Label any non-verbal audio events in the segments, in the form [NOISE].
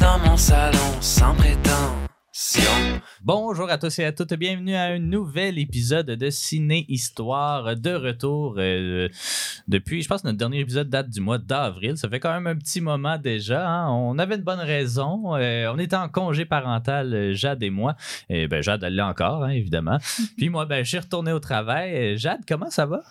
dans mon salon sans prétention. Bonjour à tous et à toutes, bienvenue à un nouvel épisode de Ciné Histoire de retour euh, depuis, je pense que notre dernier épisode date du mois d'avril, ça fait quand même un petit moment déjà, hein. on avait une bonne raison, euh, on était en congé parental, euh, Jade et moi, et ben Jade elle l'est encore hein, évidemment, [LAUGHS] puis moi ben je suis retourné au travail, Jade comment ça va?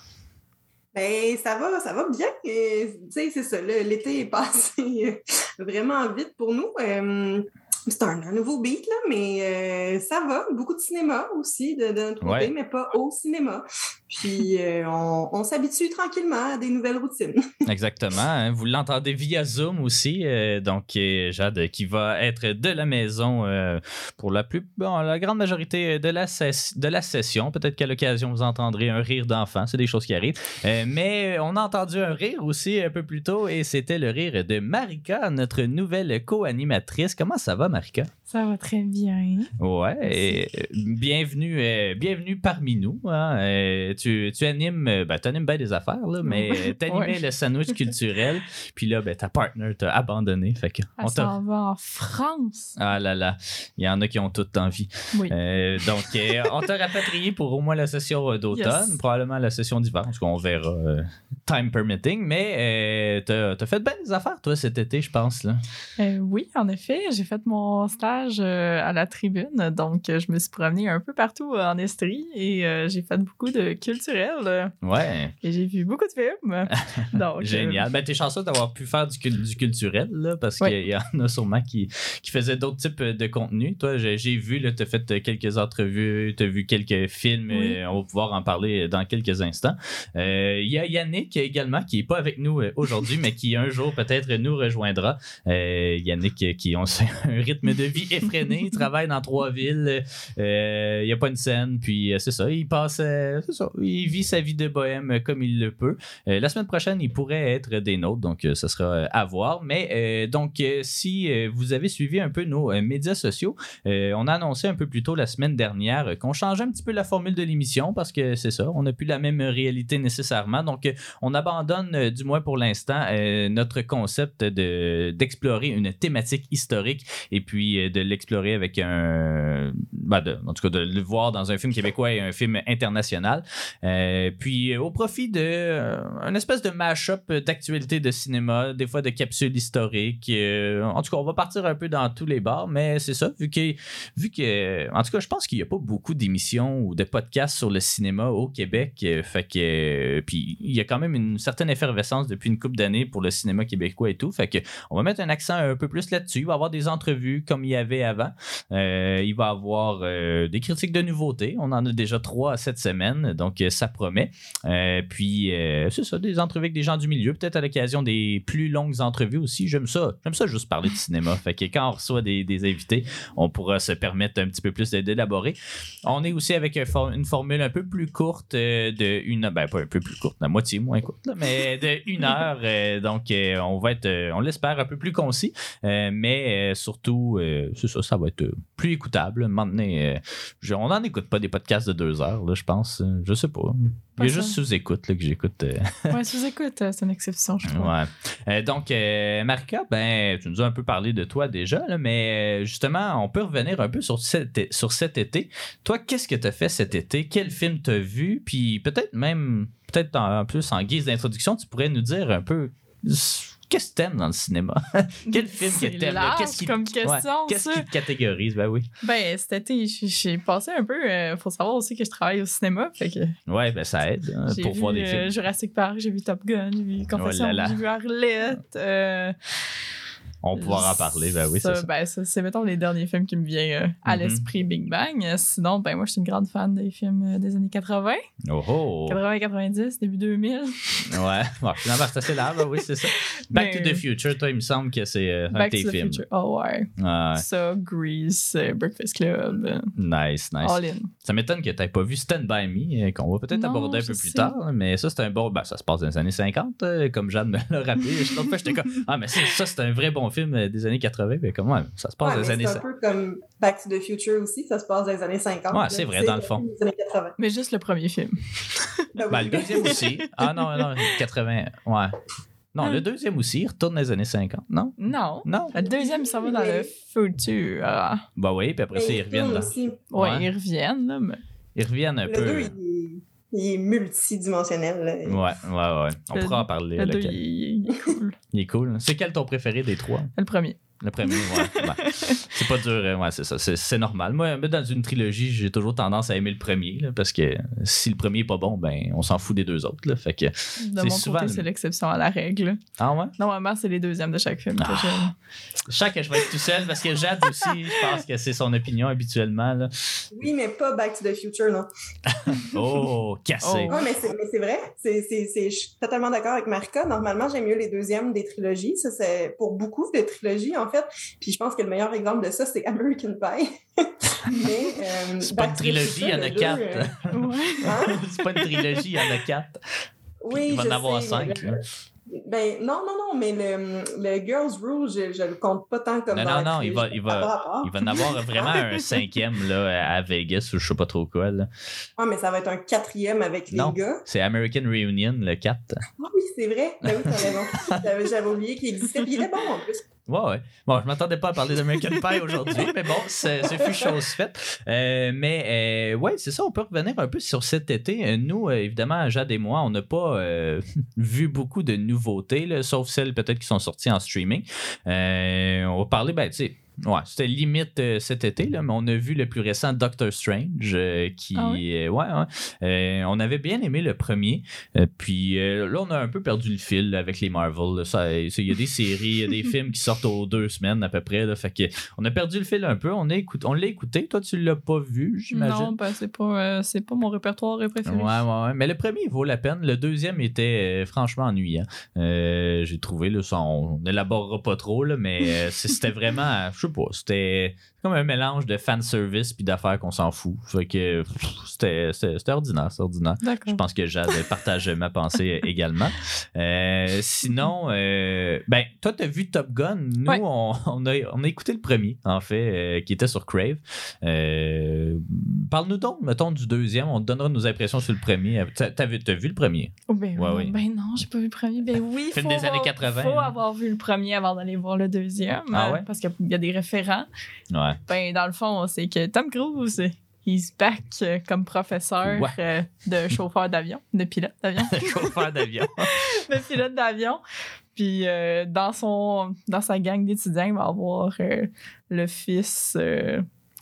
Ben, ça va, ça va bien. Euh, Tu sais, c'est ça. L'été est [LAUGHS] passé euh, vraiment vite pour nous. Euh, c'est un, un nouveau beat, là, mais euh, ça va. Beaucoup de cinéma aussi de, de notre côté, Ouais. mais pas au cinéma. Puis, euh, on, on s'habitue tranquillement à des nouvelles routines. [LAUGHS] Exactement. hein. Vous l'entendez via Zoom aussi. euh, donc, euh, Jade qui va être de la maison euh, pour la plus bon, la grande majorité de la, ses- de la session. Peut-être qu'à l'occasion, vous entendrez un rire d'enfant. C'est des choses qui arrivent. Euh, mais on a entendu un rire aussi un peu plus tôt et c'était le rire de Marika, notre nouvelle co-animatrice. Comment ça va, Marika? Ça va très bien. Ouais, et, euh, bienvenue, euh, bienvenue parmi nous. hein. Euh, tu, tu animes, euh, ben, tu animes bien des affaires, là, mais [LAUGHS] tu animais Ouais. le sandwich culturel. Puis là, ben, ta partner t'a abandonné. Fait que Elle on s'en va en France. Ah là là, il y en a qui ont toute envie. Oui. Euh, donc, euh, on t'a rapatrié pour au moins la session d'automne, Yes. probablement la session d'hiver, parce qu'on verra euh, time permitting. Mais t'as as fait bien des affaires, toi, cet été, je pense. Là. Oui, en effet, j'ai fait mon stage à la tribune, donc je me suis promenée un peu partout en Estrie et j'ai fait beaucoup de culturel euh, Ouais, et j'ai vu beaucoup de films. [LAUGHS] Donc, euh, génial. Ben, t'es chanceux d'avoir pu faire du, du culturel, là, parce Ouais. qu'il y en a sûrement qui, qui faisaient d'autres types de contenus. Toi, j'ai vu, là, t'as fait quelques entrevues, t'as vu quelques films, Oui. euh, on va pouvoir en parler dans quelques instants. Euh, Il y a Yannick également, qui est pas avec nous euh, aujourd'hui, mais qui un jour peut-être nous rejoindra. Euh, Yannick, euh, qui a [LAUGHS] un rythme de vie effréné, il travaille dans trois villes, euh, il n'y a pas une scène, puis euh, c'est ça, il passe, euh, c'est ça, il vit sa vie de bohème euh, comme il le peut. Euh, la semaine prochaine, il pourrait être des nôtres, donc ça sera euh, à voir. Mais donc, si vous avez suivi un peu nos médias sociaux, on a annoncé un peu plus tôt la semaine dernière qu'on changeait un petit peu la formule de l'émission parce que c'est ça, on n'a plus la même réalité nécessairement. Donc, on abandonne, du moins pour l'instant, notre concept de d'explorer une thématique historique et puis de l'explorer avec un. de- en tout cas, de le voir dans un film québécois et un film international. Euh, puis euh, au profit de euh, espèce de mash-up d'actualité de cinéma, des fois de capsules historiques. en tout cas, on va partir un peu dans tous les bars, mais c'est ça, vu que, vu que en tout cas, je pense qu'il n'y a pas beaucoup d'émissions ou de podcasts sur le cinéma au Québec. fait que puis il y a quand même une certaine effervescence depuis une couple d'années pour le cinéma québécois et tout. Fait que on va mettre un accent un peu plus là-dessus. Il va y avoir des entrevues comme il y avait avant. Il va y avoir des critiques de nouveautés. On en a déjà trois cette semaine, donc euh, ça promet. Euh, puis, euh, c'est ça, des entrevues avec des gens du milieu, peut-être à l'occasion des plus longues entrevues aussi. J'aime ça. J'aime ça juste parler de cinéma. [LAUGHS] Fait que quand on reçoit des, des invités, on pourra se permettre un petit peu plus d'élaborer. On est aussi avec une formule un peu plus courte de une ben pas un peu plus courte, la moitié moins courte, là, mais de une [LAUGHS] heure. donc, on va être, on l'espère, un peu plus concis. Mais surtout, c'est ça, ça va être plus écoutable. Je- on n'en écoute pas des podcasts de deux heures, là, je pense. Je sais pas. Il y a juste sous-écoute là, que j'écoute. euh, [LAUGHS] Ouais, sous-écoute, euh, c'est une exception, je trouve. Ouais. Euh, donc, euh, Marika, ben, tu nous as un peu parlé de toi déjà, là, mais justement, on peut revenir un peu sur cet, sur cet été. Toi, qu'est-ce que tu as fait cet été? Quel film t'as vu? Puis peut-être même, peut-être en en plus en guise d'introduction, tu pourrais nous dire un peu qu'est-ce que t'aimes dans le cinéma? [LAUGHS] Quel film que t'aimes? Qu'est-ce qui, comme ouais, question, qu'est-ce qui te catégorise? Ben oui. Ben, cet été, j'ai- passé un peu. Il faut savoir aussi que je travaille au cinéma. Fait que Ouais, ben ça aide hein, pour vu voir des euh, films. Jurassic Park, j'ai vu Top Gun, j'ai vu Confession, Oh j'ai vu Arlette. euh, On pouvoir en parler, ben oui, c'est ça. ben, ça, c'est, mettons, les derniers films qui me viennent euh, à Mhm. l'esprit Big Bang. Euh, Sinon, ben, moi, je suis une grande fan des films euh, des années 80, Oh oh! 80-90, début 2000. Ouais, bon, finalement, c'est assez large, oui, c'est ça. [LAUGHS] Back to the Future, toi, il me semble que c'est euh, un de Back tes to the films. Future. Oh, ouais. Ouais, Ça, Grease, Breakfast Club, nice, nice. All In. Ça m'étonne que tu n'aies pas vu Stand By Me, qu'on va peut-être Non, aborder un je peu plus sais. tard, mais ça, c'est un bon. Ben, ça se passe dans les années 50, euh, comme Jeanne me l'a rappelé. L'autre fois, j'étais comme Ah, mais ça, c'est un vrai bon film des années 80, mais comment ça se passe Ouais, dans les années c'est un 50. peu comme Back to the Future aussi, ça se passe dans les années 50. Ouais, c'est vrai, dans le fond. Les années 80. Mais juste le premier film. [LAUGHS] Ben Ben, le deuxième aussi. Ah non, non, 80. Ouais. Non, le deuxième aussi, il retourne dans les années 50, non? Non. Non? Le deuxième, ça va dans le futur. Ah. Bah oui, puis après ça, ils il reviennent. Là. aussi. Ouais, Ouais. ils reviennent, là, mais... Ils reviennent un Le peu. 2, il, est- il est multidimensionnel. là. Ouais, ouais, ouais. On Le- pourra en parler. Le deux, il est cool. Il est cool. C'est quel ton préféré des trois? le premier. Le premier, ouais. [LAUGHS] Ben, c'est pas dur, euh, ouais, c'est ça. C'est, c'est normal. Moi, mais dans une trilogie, j'ai toujours tendance à aimer le premier, là, parce que si le premier est pas bon, ben, on s'en fout des deux autres, là. Fait que. De C'est mon souvent côté, c'est l'exception à la règle. Ah ouais? Normalement, c'est les deuxièmes de chaque film que Ah. j'aime. Je que je vais être tout seul, parce que Jade aussi, je pense que c'est son opinion habituellement, là. Oui, mais pas Back to the Future, non. [LAUGHS] Oh, cassé. Oh. Ouais, mais c'est, mais c'est vrai. C'est, c'est, c'est- je suis totalement d'accord avec Marika. Normalement, j'aime mieux les deuxièmes des trilogies. Ça, c'est pour beaucoup de trilogies, en fait. Puis je pense que le meilleur exemple de ça, c'est American Pie. [LAUGHS] mais, euh, C'est pas une trilogie, il y en a quatre. euh, [LAUGHS] hein? [LAUGHS] c'est pas une trilogie, il y en a quatre. Oui, il va en avoir sais, cinq. le- Ben, non, non, non, mais le, le Girls Rule, je, je le compte pas tant comme Non, dans non, non, il va- il va-. Il en avoir vraiment un cinquième là, à Vegas ou je sais pas trop quoi. Là. Ah, mais ça va être un quatrième avec les Non. gars. C'est American Reunion, le 4. Ah oui, c'est vrai. Ben oui, t'as raison. J'avais, j'avais oublié qu'il existait. Puis il est bon en plus. Ouais, ouais. Bon, je m'attendais pas à parler d'American Pie aujourd'hui, mais bon, ce fut chose faite. Euh, mais euh, ouais, c'est ça, on peut revenir un peu sur cet été. Euh, Nous, évidemment, Jade et moi, on n'a pas [LAUGHS] vu beaucoup de nouveautés, sauf celles peut-être qui sont sorties en streaming. On va parler, ben, tu sais. Ouais, c'était limite euh, cet été, là, mais on a vu le plus récent Doctor Strange euh, qui. Ah euh, ouais, ouais. Euh, on avait bien aimé le premier. Puis euh, là, on a un peu perdu le fil là, avec les Marvel. Il y a des séries, il y a des [LAUGHS] films qui sortent aux deux semaines à peu près. Là, fait que on a perdu le fil un peu. On, écout- on l'a écouté. Toi, tu l'as pas vu, j'imagine? Non, ben, c'est pas, pas mon répertoire préféré. Ouais, ouais, ouais. Mais le premier il vaut la peine. Le deuxième était franchement ennuyant. J'ai trouvé, là, ça, on n'élaborera pas trop, là, mais c'était vraiment, je sais pas, c'était comme un mélange de fanservice puis d'affaires qu'on s'en fout. Fait que c'était c'était- c'était ordinaire, c'est ordinaire. Je pense que Jade [LAUGHS] partage ma pensée également. Euh, sinon, euh, ben, toi, tu as vu Top Gun? Nous, Ouais. on, on a, on a écouté le premier, en fait, euh, qui était sur Crave. Euh, Parle-nous donc, mettons, du deuxième. On te donnera nos impressions sur le premier. T'as t'as vu, t'as vu le premier? Oh, ben, Ouais, oui. oui. ben non, j'ai pas vu le premier. Ben oui, Film faut des années avoir- 80, faut hein. avoir vu le premier avant d'aller voir le deuxième. Ah ouais? Parce qu'il y a des référents. Ouais. Ben, dans le fond, c'est que Tom Cruise, he's back euh, comme professeur Ouais. euh, de [LAUGHS] chauffeur d'avion, de pilote d'avion, [LAUGHS] Chauffeur d'avion. [LAUGHS] de pilote d'avion. Puis euh, dans son dans sa gang d'étudiants, il va avoir le fils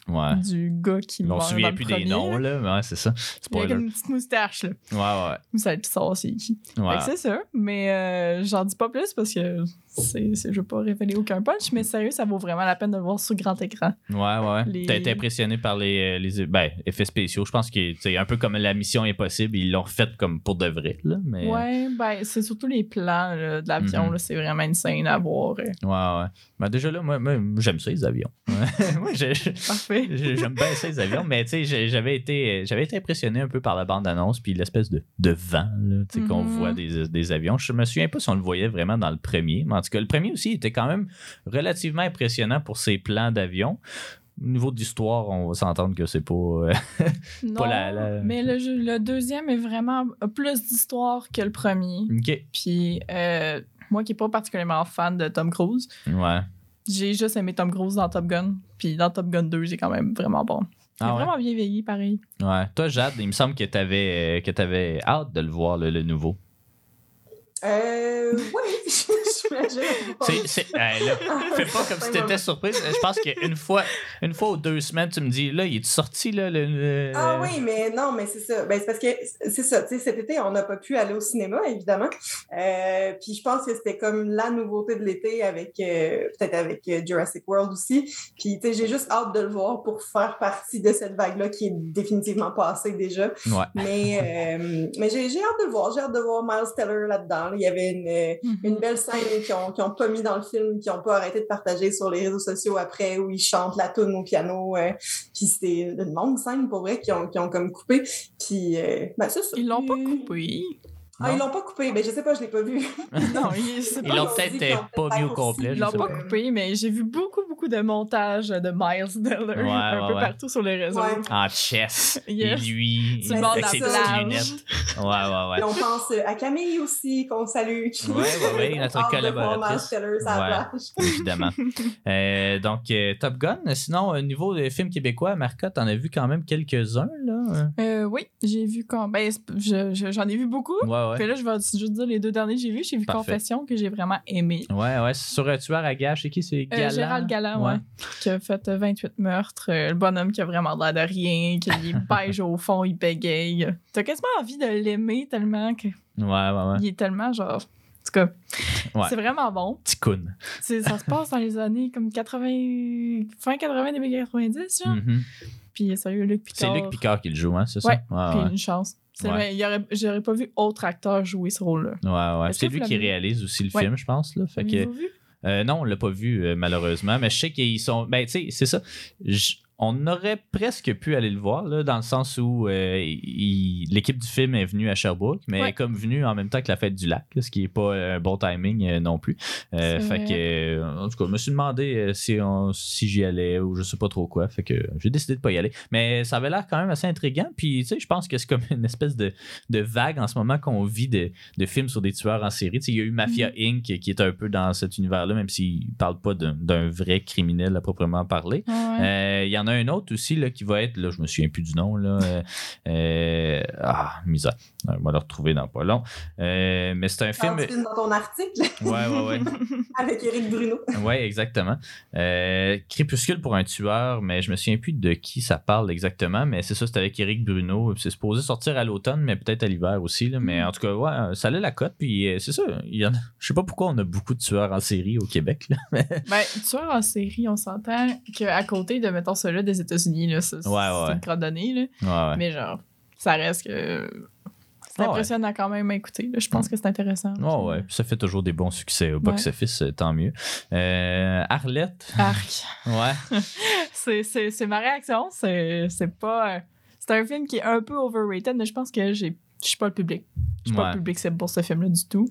Ouais. du gars qui On meurt se souvient plus premier, des noms, là. mais Ouais, c'est ça. Il a une petite moustache, là. Ouais, Vous savez savoir c'est qui. ouais. Ouais. c'est ça. Mais j'en dis pas plus parce que c'est, je veux pas révéler aucun punch. Mais sérieux, ça vaut vraiment la peine de le voir sur grand écran. Ouais, ouais. Les- T'as été impressionné par les, euh, les ben, effets spéciaux. Je pense que c'est un peu comme la mission impossible. Ils l'ont fait comme pour de vrai, là. Mais, Ouais, ben c'est surtout les plans là, de l'avion. Mhm. c'est vraiment une scène à voir. euh. Ouais, ouais. Ben déjà là, moi, moi, j'aime ça, les avions. [LAUGHS] Moi, Parfait. [LAUGHS] j'aime bien ça, les avions. Mais tu sais, j'avais été, j'avais été impressionné un peu par la bande-annonce puis l'espèce de, de vent là, sais, qu'on Mhm. voit des, des avions. Je me souviens pas si on le voyait vraiment dans le premier. Mais tout cas, le premier aussi était quand même relativement impressionnant pour ses plans d'avion. Au niveau d'histoire, on va s'entendre que c'est pas. euh, [LAUGHS] Non, la- la- mais le, jeu- le deuxième est vraiment a plus d'histoire que le premier. ok. Puis euh, moi qui n'ai pas particulièrement fan de Tom Cruise, Ouais. j'ai juste aimé Tom Cruise dans Top Gun. Puis dans Top Gun 2, c'est quand même vraiment bon. Il est Ah ouais? vraiment bien vieilli, pareil. Ouais. Toi, Jade, il me semble que t'avais, euh, que t'avais hâte de le voir, le, le nouveau. Euh, oui, pas. [LAUGHS] C'est, c'est- hey, là, fais pas comme si t'étais surprise. Je pense qu'une fois, une fois ou deux semaines, tu me dis, là, il est sorti, là, le. le- Ah oui, mais non, mais c'est ça. Ben, c'est parce que c'est ça. Tu sais, cet été, on n'a pas pu aller au cinéma, évidemment. Euh, puis je pense que c'était comme la nouveauté de l'été avec euh, peut-être avec euh, Jurassic World aussi. Puis tu sais, j'ai juste hâte de le voir pour faire partie de cette vague-là qui est définitivement passée déjà. Ouais. Mais, euh, mais j'ai, j'ai hâte de le voir. J'ai hâte de voir Miles Teller là-dedans. Il y avait une, une belle scène qu'ils ont, qu'ils ont pas mis dans le film, qu'ils ont pas arrêté de partager sur les réseaux sociaux après, où ils chantent la tune au piano. euh, puis c'était une longue scène, pour vrai, qu'ils ont, qu'ils ont comme coupé. Puis, euh, ben, c'est ça. Ils l'ont pas coupé. Ah, ils l'ont pas coupé. Ben, je sais pas, je l'ai pas vu. [LAUGHS] Non, ils, l'ont Ils peut-être pas mis au complet. Ils je l'ont pas coupé, mais j'ai vu beaucoup, beaucoup de montages de Miles Ouais, un ouais, peu ouais. partout sur les réseaux. Ouais. En chess. Yes. Et lui, bord avec de ses petites lunettes. Ouais, ouais, ouais. Et on pense euh, à Camille aussi, qu'on salue. Ouais, ouais, ouais, notre [LAUGHS] de collaboratrice. Plage. [LAUGHS] Évidemment. Euh, donc, euh, Top Gun. Sinon, au niveau des films québécois, Marca, t'en as vu quand même quelques-uns, là? Euh, oui, j'ai vu quand. Ben, c'est- je- je- j'en ai vu beaucoup. Ouais, ouais. Puis là, je vais juste dire les deux derniers que j'ai vus. J'ai vu Parfait. Confession que j'ai vraiment aimé. Ouais, ouais. C'est sur un tueur à gage. C'est qui? C'est Euh, Galant? Gérald Galland, ouais. Qui a fait euh, 28 meurtres. Euh, le bonhomme qui a vraiment l'air de rien, qui [LAUGHS] beige au fond, il bégaye. T'as quasiment envie de l'aimer tellement que Ouais, ouais, ouais. il est tellement genre. En tout cas, Ouais. c'est vraiment bon. Ticoun. C'est- Ça se passe dans les années comme 80, fin 80, début 90, genre. Mhm. Puis sérieux, Luc C'est Picard. Luc Picard qui le joue, hein, c'est ça? Ouais, Puis ouais. une chance. C'est Ouais. vrai, j'aurais pas vu autre acteur jouer ce rôle-là. Ouais, ouais. C'est lui qui réalise aussi le Ouais. film, je pense. Là. Fait que, vu? euh, non, on l'a pas vu, euh, malheureusement. Mais je sais qu'ils sont. Ben, tu sais, c'est ça. On aurait presque pu aller le voir, là, dans le sens où euh, l'équipe du film est venue à Sherbrooke, mais Ouais. elle est comme venue en même temps que la fête du lac, là, ce qui est pas un bon timing euh, non plus. Euh, fait vrai. que, euh, en tout cas, je me suis demandé euh, si, on- si j'y allais ou je sais pas trop quoi. Fait que j'ai décidé de pas y aller. Mais ça avait l'air quand même assez intriguant. Puis, tu sais, je pense que c'est comme une espèce de, de vague en ce moment qu'on vit de, de films sur des tueurs en série. Tu sais, il y a eu Mafia Mm. Inc. qui est un peu dans cet univers-là, même s'il parle pas d'un vrai criminel à proprement parler. Ouais. Euh, Il y en a un autre aussi là, qui va être, là, je me souviens plus du nom, là. euh, euh, ah, misère. On va le retrouver dans pas long. Euh, mais c'est un film. Dans ton article? Ouais, ouais, ouais. [LAUGHS] avec Éric Bruno. Oui, exactement. Euh, Crépuscule pour un tueur, mais je me souviens plus de qui ça parle exactement, mais c'est ça, c'est avec Eric Bruno. C'est supposé sortir à l'automne, mais peut-être à l'hiver aussi. là. Mais Mm. en tout cas, ouais, ça a la cote. Puis euh, c'est ça, il y en a- je sais pas pourquoi on a beaucoup de tueurs en série au Québec. là. Ben, tueur en série, on s'entend qu'à côté de, mettons, celui des États-Unis, là, ça, c'est Ouais, ouais, ouais. une crotte nez, là. Ouais. Mais genre, ça reste que. C'est Ah impressionnant quand même à écouter. là. Je pense que c'est intéressant. Ouais, ouais. Puis ça fait toujours des bons succès au box-office, euh, tant mieux. Euh, Arlette, Arc. [LAUGHS] ouais. [LAUGHS] c'est, c'est, c'est ma réaction. C'est, c'est pas. euh, C'est un film qui est un peu overrated, mais je pense que j'ai. Je suis pas le public. Je suis pas le public pour ce film-là du tout.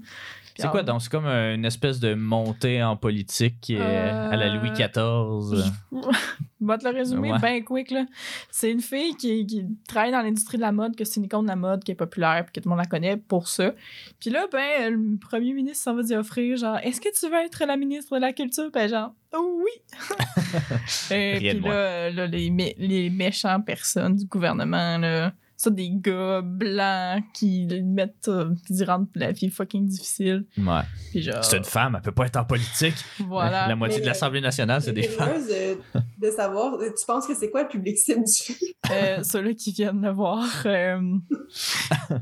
C'est quoi donc? C'est comme une espèce de montée en politique euh, à la Louis Euh, XIV. Je [LAUGHS] vais te le résumer Ouais. bien quick. Là. C'est une fille qui, qui travaille dans l'industrie de la mode, que c'est une icône de la mode, qui est populaire, puis que tout le monde la connaît pour ça. Puis là, ben, le premier ministre s'en va d'y offrir, genre, est-ce que tu veux être la ministre de la Culture? Ben, genre, oh oui! [LAUGHS] Et puis là, là, les, mé- les méchants personnes du gouvernement, là, ça, des gars blancs qui mettent, euh, qui rendent la vie fucking difficile. Ouais. Genre, C'est une femme, elle peut pas être en politique. voilà. La moitié Mais, de l'Assemblée nationale, c'est des femmes. curieuse euh, de savoir, euh, tu penses que c'est quoi le public cible du film? Euh, ceux-là qui viennent le voir, euh,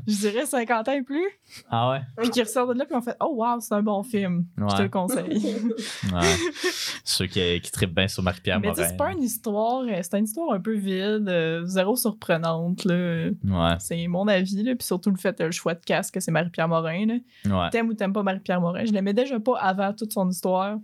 je dirais 50 ans et plus, Ah ouais? puis qui ressortent de là, puis on fait Oh, wow, c'est un bon film. Je te le conseille. Ouais. Ceux qui, qui trippent bien sur Marie-Pierre Mais Morin. c'est pas une histoire, euh, c'est une histoire un peu vide, euh, zéro surprenante. Là. Ouais, C'est mon avis, là, puis surtout le fait, euh, le choix de casque, c'est Marie-Pierre Morin. là. ouais, T'aimes ou t'aimes pas Marie-Pierre Morin. Je l'aimais déjà pas avant toute son histoire.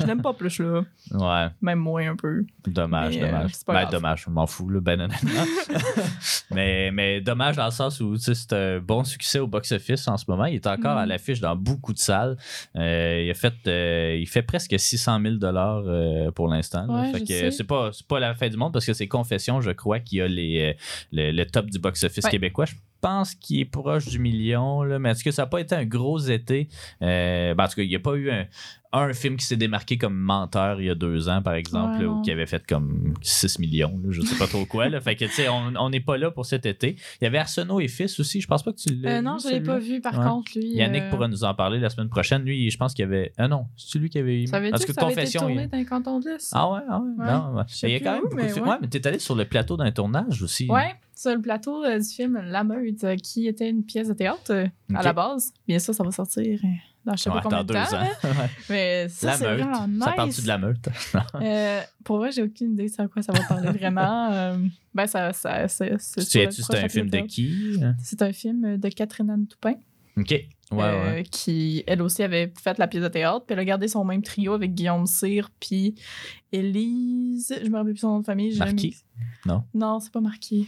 Je l'aime pas plus, là. ouais. Même moins un peu. Dommage, Mais, euh, dommage. ben, dommage, je m'en fous, là, ben honnêtement. [LAUGHS] mais, mais dommage dans le sens où c'est un bon succès au box-office en ce moment. Il est encore Mm. à l'affiche dans beaucoup de salles. Euh, il, a fait, euh, il fait presque 600 000 euh, pour l'instant. Ouais, c'est pas, pas la fin du monde parce que c'est Confession, je crois, qui a les, le, le top du box-office Ouais. québécois. Je pense qu'il est proche du million, là, mais est-ce que ça n'a pas été un gros été? Euh, ben, en tout cas, il n'y a pas eu un, un film qui s'est démarqué comme menteur il y a deux ans, par exemple, Ouais, là, qui avait fait comme 6 millions, là, je sais pas trop quoi. Là. Fait que, tu sais, on n'est pas là pour cet été. Il y avait Arsenault et Fils aussi, je pense pas que tu l'as Euh, non, je l'ai celui-là. pas vu, par Ouais. contre, lui. Yannick euh, pourra nous en parler la semaine prochaine. Lui, je pense qu'il y avait. Ah non, c'est lui qui avait. Ça veut dire que que ça avait été Confession, tourné il- dans un canton de l'Est. Ah ouais, ah ouais. Ouais. Non. Je Il y a quand même beaucoup mais de films. Ouais, mais t'es allé sur le plateau d'un tournage aussi. Ouais, sur le plateau euh, du film La Meute, euh, qui était une pièce de théâtre euh, à la base. Bien sûr, ça va sortir dans je sais Ouais, pas combien de temps. ans. [LAUGHS] Mais ça, la meute. nice. Ça parle-tu de la meute? [LAUGHS] Pour vrai, j'ai aucune idée sur quoi ça va parler [LAUGHS] vraiment. Ben, ça, ça, c'est, c'est Tu c'est un film de qui? C'est un film de Catherine Anne Toupin, Ok. Ouais, ouais. qui, elle aussi, avait fait la pièce de théâtre. Puis elle a gardé son même trio avec Guillaume Cyr, puis Élise. Je me rappelle plus son nom de famille. Marquis? Non? Non, c'est pas marqué.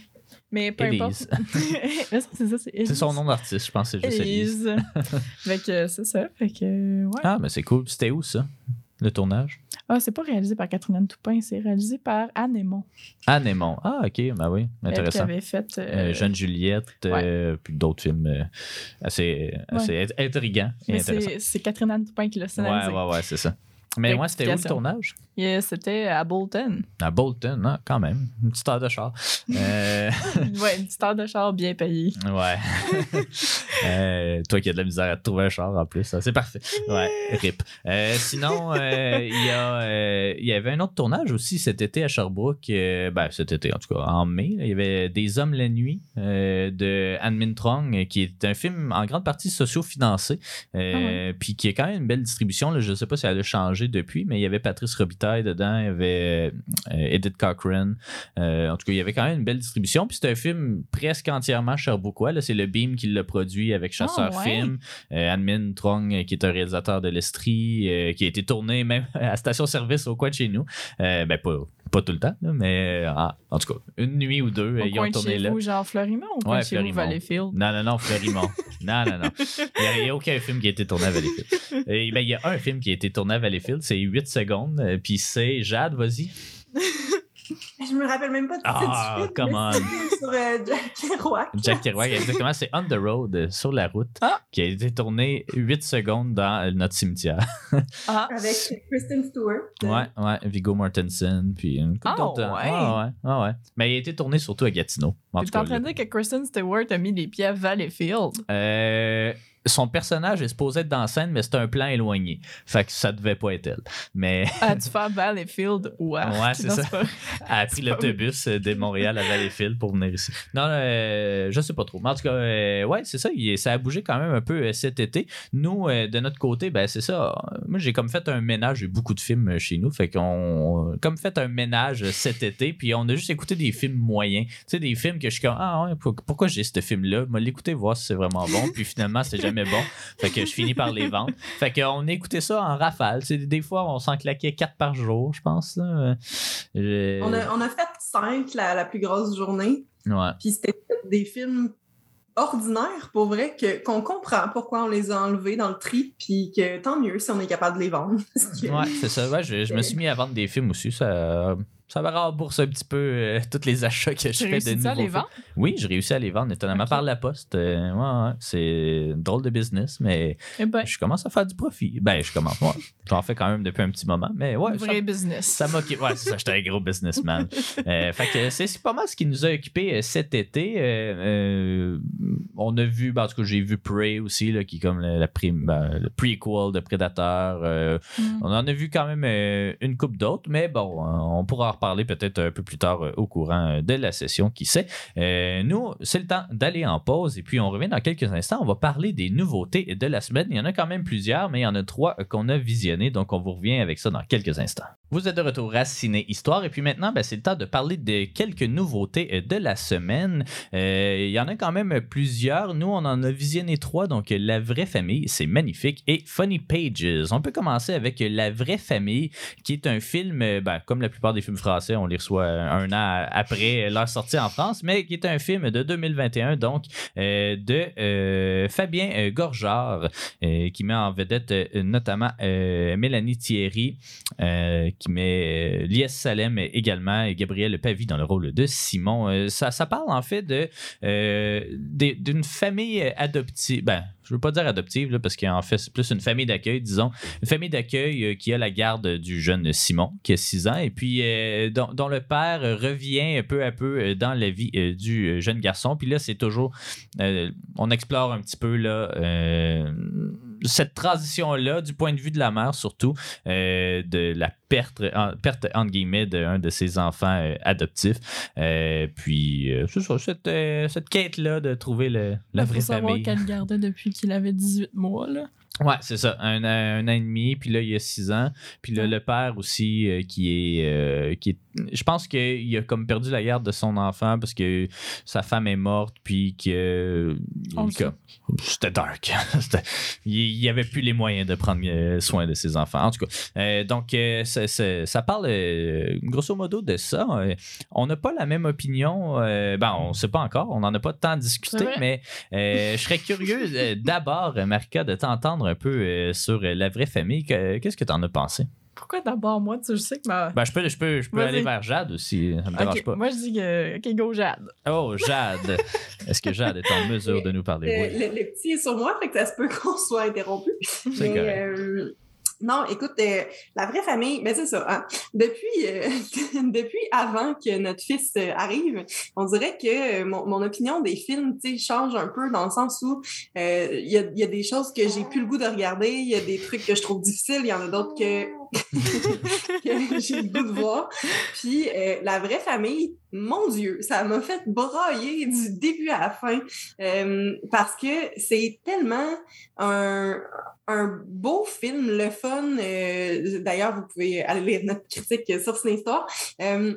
Mais peu Élise. [LAUGHS] importe. C'est ça, c'est C'est son nom d'artiste, je pense c'est juste. Élise. [LAUGHS] fait que c'est ça. Fait que, ouais. Ah, mais c'est cool. C'était où ça? Le tournage? Ah, c'est pas réalisé par Catherine Anne Toupin, c'est réalisé par Anne Aymon. Ah, Némon. Ah, ok, ben oui, Elle intéressant. avait fait. euh, Euh, Jeune Juliette, euh, puis d'autres films assez, assez int- intrigants c'est Catherine Anne Toupin qui l'a Ouais, scénarisé. ouais, ouais, c'est ça. Mais moi, c'était où le tournage? Et C'était à Bolton. À Bolton, hein, quand même. Une petite heure de char. Euh, [LAUGHS] ouais, une petite heure de char bien payée. ouais. [LAUGHS] Euh, toi qui as de la misère à te trouver un char en plus, ça, c'est parfait. Ouais, rip. Euh, sinon, euh, il y, a, euh, y avait un autre tournage aussi cet été à Sherbrooke. euh, ben, cet été, en tout cas, en mai. il y avait Des Hommes la nuit euh, de Anne Min Trong, euh, qui est un film en grande partie socio-financé. euh, Puis qui a quand même une belle distribution. Là, je ne sais pas si elle a changé depuis, mais il y avait Patrice Robitaille dedans, il y avait euh, Edith Cochrane. Euh, en tout cas, il y avait quand même une belle distribution. Puis c'est un film presque entièrement Sherbrookeois. Là, c'est le Beam qui l'a produit avec Chasseur Ah, ouais. Film. Euh, Anne-Min Trong, qui est un réalisateur de l'Estrie, qui a été tourné même [LAUGHS] à station-service au coin de chez nous. Ben, pas, pas tout le temps, là, mais euh, en, tout cas, une nuit ou deux, Au ils ont tourné là. vous, genre Fleurimont ou Ouais, Fleurimont. Valleyfield? Non, non, non, Fleurimont. [LAUGHS] non, non, non. Il n'y a, aucun film qui a été tourné à Valleyfield. Et, ben, il y a un film qui a été tourné à Valleyfield, c'est 8 secondes, euh, puis c'est Jade, vas-y. [LAUGHS] Je me rappelle même pas de Ah, come on. c'est sur euh, Jack Kerouac. Jack Kerouac, exactement, c'est On the Road, euh, sur la route, Ah. qui a été tourné 8 secondes dans euh, notre cimetière. Ah, [LAUGHS] Avec Kristen Stewart. Ouais, ouais, Viggo Mortensen, puis une couple Ah, d'autres. ouais. ouais, ouais, ouais, ouais. Mais il a été tourné surtout à Gatineau. Tu es en train de dire que Kristen Stewart a mis les pieds à Valleyfield. Euh, son personnage est supposé être dans la scène, mais c'est un plan éloigné. Fait que ça devait pas être elle. Mais [LAUGHS] As-tu fait Valleyfield? Ouais. Ouais, c'est ça. pas- elle a pris l'autobus de Montréal à Valleyfield pour venir ici. Non, euh, je sais pas trop. Mais en tout cas, euh, ouais, c'est ça. il- ça a bougé quand même un peu euh, cet été. Nous, euh, de notre côté, ben c'est ça. Moi, j'ai comme fait un ménage. J'ai beaucoup de films chez nous. Fait qu'on comme fait un ménage cet été. Puis on a juste écouté des films moyens. Tu sais, des films que je suis comme, ah ouais, pour- pourquoi j'ai ce film-là? Je l'écouter, voir si c'est vraiment bon. Puis finalement, c'était [LAUGHS] jamais bon. Fait que je finis par les vendre. Fait qu'on a écouté ça en rafale. Des fois, on s'en claquait quatre par jour, je pense. Là. On a, on a fait cinq la, la plus grosse journée, Ouais. puis c'était des films ordinaires, pour vrai, que, qu'on comprend pourquoi on les a enlevés dans le tri, puis que tant mieux si on est capable de les vendre. [LAUGHS] Que- Ouais, c'est ça. Ouais, je, je me suis mis à vendre des films aussi. Ça, ça me rembourse un petit peu euh, tous les achats que je fais de nouveaux à les vendre? Oui, j'ai réussi à les vendre, étonnamment, par la poste. Euh, ouais, ouais, c'est drôle de business, mais Eh ben, je commence à faire du profit. Ben, je commence. Ouais, J'en fais quand même depuis un petit moment, mais ouais, ça, vrai business. ça m'occupe. Ouais, c'est ça, j'étais un gros businessman. [LAUGHS] Euh, fait que c'est pas mal ce qui nous a occupé euh, cet été. On a vu, ben, en tout cas, j'ai vu Prey aussi, là, qui est comme le, la prime- ben, le prequel de Predator. Mm. on en a vu quand même une coupe d'autres, mais bon, on pourra en reparler peut-être un peu plus tard euh, au courant euh, de la session, qui sait. Euh, nous, c'est le temps d'aller en pause et puis on revient dans quelques instants. On va parler des nouveautés de la semaine. Il y en a quand même plusieurs, mais il y en a trois qu'on a visionnées, donc on vous revient avec ça dans quelques instants. Vous êtes de retour à Ciné Histoire et puis maintenant, ben, c'est le temps de parler de quelques nouveautés euh, de la semaine. Euh, il y en a quand même plusieurs. Nous, on en a visionné trois, donc La vraie famille, c'est magnifique, et Funny Pages. On peut commencer avec La vraie famille, qui est un film, euh, ben, comme la plupart des films français, on les reçoit un an après leur sortie en France, mais qui est un film de 2021, donc de Fabien Gorgeard, qui met en vedette notamment Mélanie Thierry, qui met euh, Lies Salem également et Gabriel Pavie dans le rôle de Simon. Euh, ça, parle en fait euh, d'une famille adoptive. Ben, je veux pas dire adoptive là, parce qu'en fait c'est plus une famille d'accueil, disons, une famille d'accueil qui a la garde du jeune Simon qui a 6 ans et puis dont, le père revient peu à peu dans la vie du jeune garçon. Puis là c'est toujours on explore un petit peu là, cette transition-là du point de vue de la mère, surtout, euh, de la perte, en, perte entre guillemets, d'un de ses enfants euh, adoptifs. Euh, puis, c'est ça, cette, cette quête-là de trouver le- la vraie savoir famille. qu'elle le gardait depuis qu'il avait 18 mois. Là. Ouais, c'est ça, un, an- un an et demi, puis là, il y a six ans. Puis là, Ouais. le père aussi, qui, est, qui est. Je pense qu'il a comme perdu la garde de son enfant parce que sa femme est morte, puis que. C'était dark. [LAUGHS] Il n'y avait plus les moyens de prendre euh, soin de ses enfants. En tout cas, euh, donc, euh, ça, parle euh, grosso modo de ça. On n'a pas la même opinion. ben, on ne sait pas encore. On n'en a pas tant discuté, mais je serais curieux d'abord, Marika, de t'entendre un peu sur la vraie famille. Que- Qu'est-ce que tu en as pensé? Pourquoi d'abord moi? Tu sais, je sais que ma. Ben, je peux, je peux, je peux aller vers Jade aussi. Ça me dérange pas. Moi, je dis que. Ok, go, Jade. Oh, Jade. Est-ce que Jade est en [LAUGHS] mesure de nous parler? Le, Oui. le- le petit est sur moi, fait que ça se peut qu'on soit interrompu. C'est Mais, correct. euh, non, écoute, euh, la vraie famille, ben c'est ça. hein. Depuis, euh, [LAUGHS] depuis avant que notre fils euh, arrive, on dirait que mon, mon opinion des films, tu sais, change un peu dans le sens où euh, il y, a, il y a des choses que j'ai plus le goût de regarder, il y a des trucs que je trouve difficiles, il y en a d'autres que [LAUGHS] j'ai le goût de voir. Puis euh, la vraie famille, mon Dieu, ça m'a fait brailler du début à la fin euh, parce que c'est tellement un, beau film, le fun. euh, D'ailleurs, vous pouvez aller lire notre critique sur Ciné-Histoire. Euh,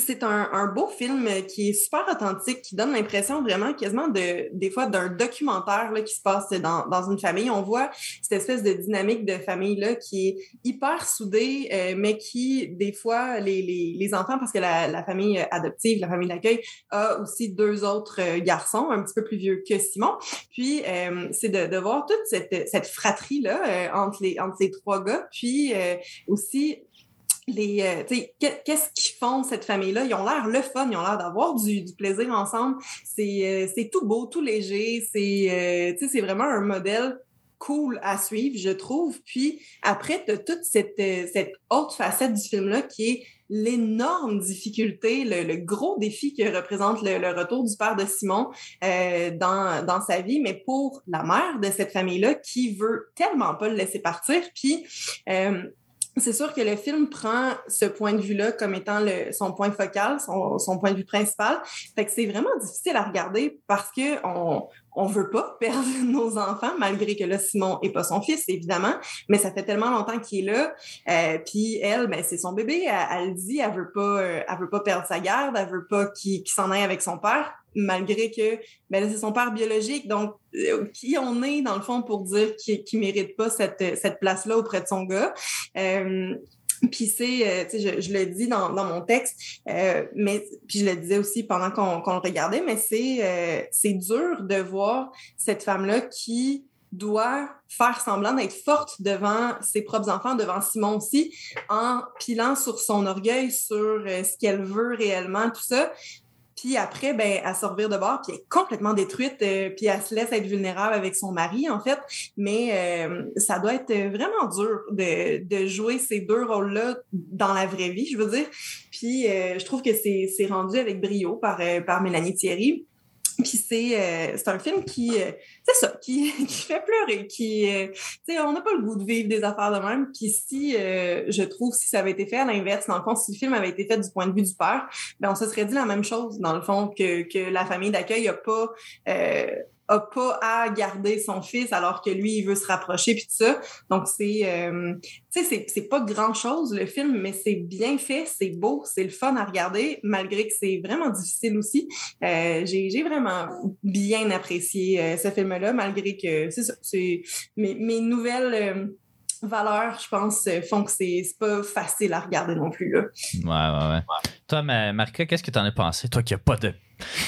c'est un, beau film qui est super authentique, qui donne l'impression vraiment quasiment de, des fois d'un documentaire là, qui se passe dans, dans une famille. On voit cette espèce de dynamique de famille-là qui est hyper soudée, euh, mais qui, des fois, les, les, les enfants, parce que la, famille adoptive, la famille d'accueil, a aussi deux autres euh, garçons, un petit peu plus vieux que Simon. Puis, euh, c'est de, voir toute cette, cette fratrie-là entre, entre ces trois gars. Puis, aussi, euh, qu'est-ce qu'ils font, cette famille-là? Ils ont l'air le fun, ils ont l'air d'avoir du, plaisir ensemble. C'est euh, c'est tout beau, tout léger. C'est euh, c'est vraiment un modèle cool à suivre, je trouve. Puis après, tu as toute cette, autre facette du film-là qui est l'énorme difficulté, le, gros défi que représente le, retour du père de Simon dans, sa vie, mais pour la mère de cette famille-là qui veut tellement pas le laisser partir. Puis c'est sûr que le film prend ce point de vue-là comme étant son point focal, son, son point de vue principal. Fait que c'est vraiment difficile à regarder parce que on on veut pas [LAUGHS] perdre nos enfants, malgré que là, Simon est pas son fils, évidemment, mais ça fait tellement longtemps qu'il est là. Euh, puis elle, ben, c'est son bébé. Elle, dit, elle veut pas, euh, elle veut pas perdre sa garde, elle veut pas qu'il s'en aille avec son père, malgré que, ben, c'est son père biologique. Donc, euh, qui on est, dans le fond, pour dire qu'il qu'il mérite pas cette, cette place-là auprès de son gars. Puis c'est, euh, tu sais, je, le dis dans, mon texte, euh, mais puis je le disais aussi pendant qu'on le regardait, mais c'est euh, c'est dur de voir cette femme-là qui doit faire semblant d'être forte devant ses propres enfants, devant Simon aussi, en pilant sur son orgueil, sur ce qu'elle veut réellement, tout ça. Puis après, ben, elle se revire de bord, puis elle est complètement détruite, euh, puis elle se laisse être vulnérable avec son mari, en fait. Mais euh, ça doit être vraiment dur de, de jouer ces deux rôles-là dans la vraie vie, je veux dire. Puis euh, je trouve que c'est c'est rendu avec brio par, euh, par Mélanie Thierry. [LAUGHS] Puis c'est euh, c'est un film qui, euh, c'est ça, qui, [LAUGHS] qui fait pleurer, qui, euh, tu sais, on n'a pas le goût de vivre des affaires de même. Puis si, euh, je trouve, si ça avait été fait à l'inverse, dans le fond, si le film avait été fait du point de vue du père, ben on se serait dit la même chose, dans le fond, que, que la famille d'accueil n'a pas, pas à garder son fils alors que lui, il veut se rapprocher, puis tout ça. Donc, c'est, euh, tu sais, c'est- pas grand-chose, le film, mais c'est bien fait, c'est beau, c'est le fun à regarder, malgré que c'est vraiment difficile aussi. Euh, J'ai vraiment bien apprécié euh, ce film-là, malgré que, c'est mes, mes nouvelles... valeurs, je pense, font que c'est pas facile à regarder non plus. Là. Ouais, ouais, ouais. Toi, Ma- Marika, qu'est-ce que t'en as pensé? Toi qui n'as pas de.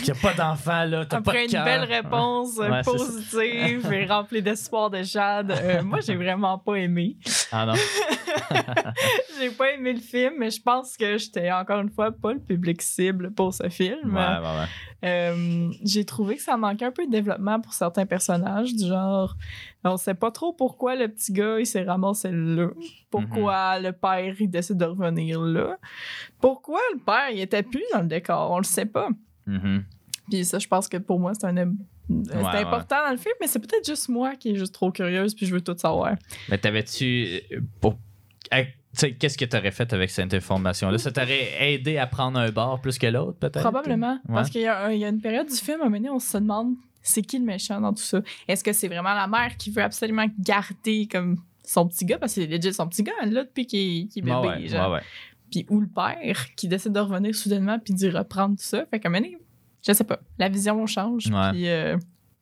Qui a pas d'enfant, là, t'as pas Après de une belle réponse Ouais, positive et remplie d'espoir de Jade, euh, [LAUGHS] moi, j'ai vraiment pas aimé. Ah non. [LAUGHS] j'ai pas aimé le film, mais je pense que j'étais encore une fois pas le public cible pour ce film. Ouais, ouais, ouais. Euh, j'ai trouvé que ça manquait un peu de développement pour certains personnages, du genre, on sait pas trop pourquoi le petit gars il s'est ramassé là, pourquoi Mhm. le père il décide de revenir là, pourquoi le père il était plus dans le décor, on le sait pas. Mhm. Puis ça, je pense que pour moi, c'est un. C'est Ouais, important dans le film, mais c'est peut-être juste moi qui est juste trop curieuse puis je veux tout savoir. Mais t'avais-tu. euh, Pour... Qu'est-ce que t'aurais fait avec cette information-là? Ça t'aurait aidé à prendre un bar plus que l'autre, peut-être? Probablement. Ouais. Parce qu'il y, a un- il y a une période du film, à un moment donné, on se demande c'est qui le méchant dans tout ça? Est-ce que c'est vraiment la mère qui veut absolument garder comme son petit gars, parce que c'est legit son petit gars, elle là, depuis qu'il qu'il est bébé. Ouais, ouais, genre. Puis ou le père qui décide de revenir soudainement puis d'y reprendre tout ça. Fait qu'à un moment donné, je sais pas, la vision change. Ouais. Puis euh,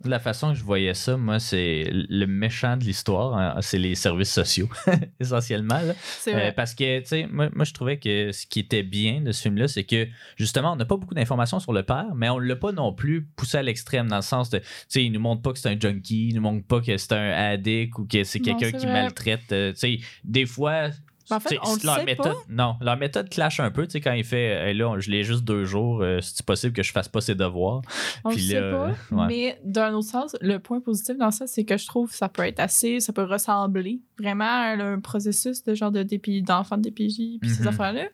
La façon que je voyais ça, moi, c'est le méchant de l'histoire, hein, c'est les services sociaux, [LAUGHS] essentiellement. là. Euh, parce que, tu sais, moi, moi, je trouvais que ce qui était bien de ce film-là, c'est que, justement, on n'a pas beaucoup d'informations sur le père, mais on l'a pas non plus poussé à l'extrême, dans le sens de, tu sais, il nous montre pas que c'est un junkie, il nous montre pas que c'est un addict ou que c'est quelqu'un qui maltraite. euh, tu sais, des fois. En fait, on le leur sait méthode, pas. Non, leur méthode clash un peu, tu sais, quand il fait, euh, là, je l'ai juste deux jours, euh, c'est possible que je fasse pas ses devoirs? On le sait là, pas, euh, ouais. mais d'un autre sens, le point positif dans ça, c'est que je trouve que ça peut être assez, ça peut ressembler vraiment à un processus de genre de DPI, d'enfant de DPJ, puis ces Mhm. affaires-là. Tu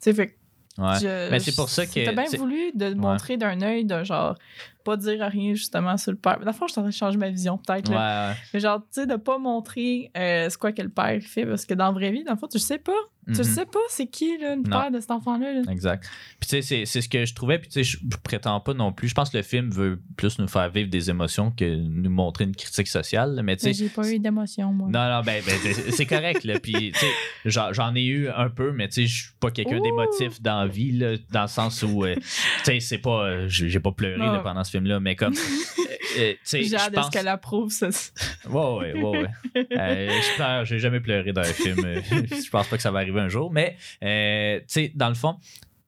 sais, fait que Ouais. je- Ben, c'est pour ça que, bien voulu de montrer d'un œil de genre, pas dire rien justement sur le père. Dans le fond, je suis en train de changer ma vision peut-être. Ouais. Mais genre, tu sais, de pas montrer euh, c'est quoi que le père fait, parce que dans la vraie vie, dans le fond, tu le sais pas. Tu le Mhm. sais pas c'est qui là, le Non. père de cet enfant-là. là. Exact. Puis tu sais, c'est- ce que je trouvais. Puis tu sais, je prétends pas non plus. Je pense que le film veut plus nous faire vivre des émotions que nous montrer une critique sociale. Mais tu sais, j'ai pas eu d'émotion, moi. non, non, ben, ben, c'est- c'est correct. Là. Puis, tu sais, j'en ai eu un peu, mais tu sais, je suis pas quelqu'un d'émotif dans la vie, là, dans le sens où, euh, tu sais, c'est pas. euh, J'ai pas pleuré là, pendant ce film-là, mais comme. [LAUGHS] euh, euh, J'ai hâte pense. ce qu'elle approuve, ça. Ouais, ouais, ouais, ouais. Euh, je pleure, j'ai jamais pleuré dans un film. [LAUGHS] je pense pas que ça va arriver un jour, mais, tu sais, dans le fond,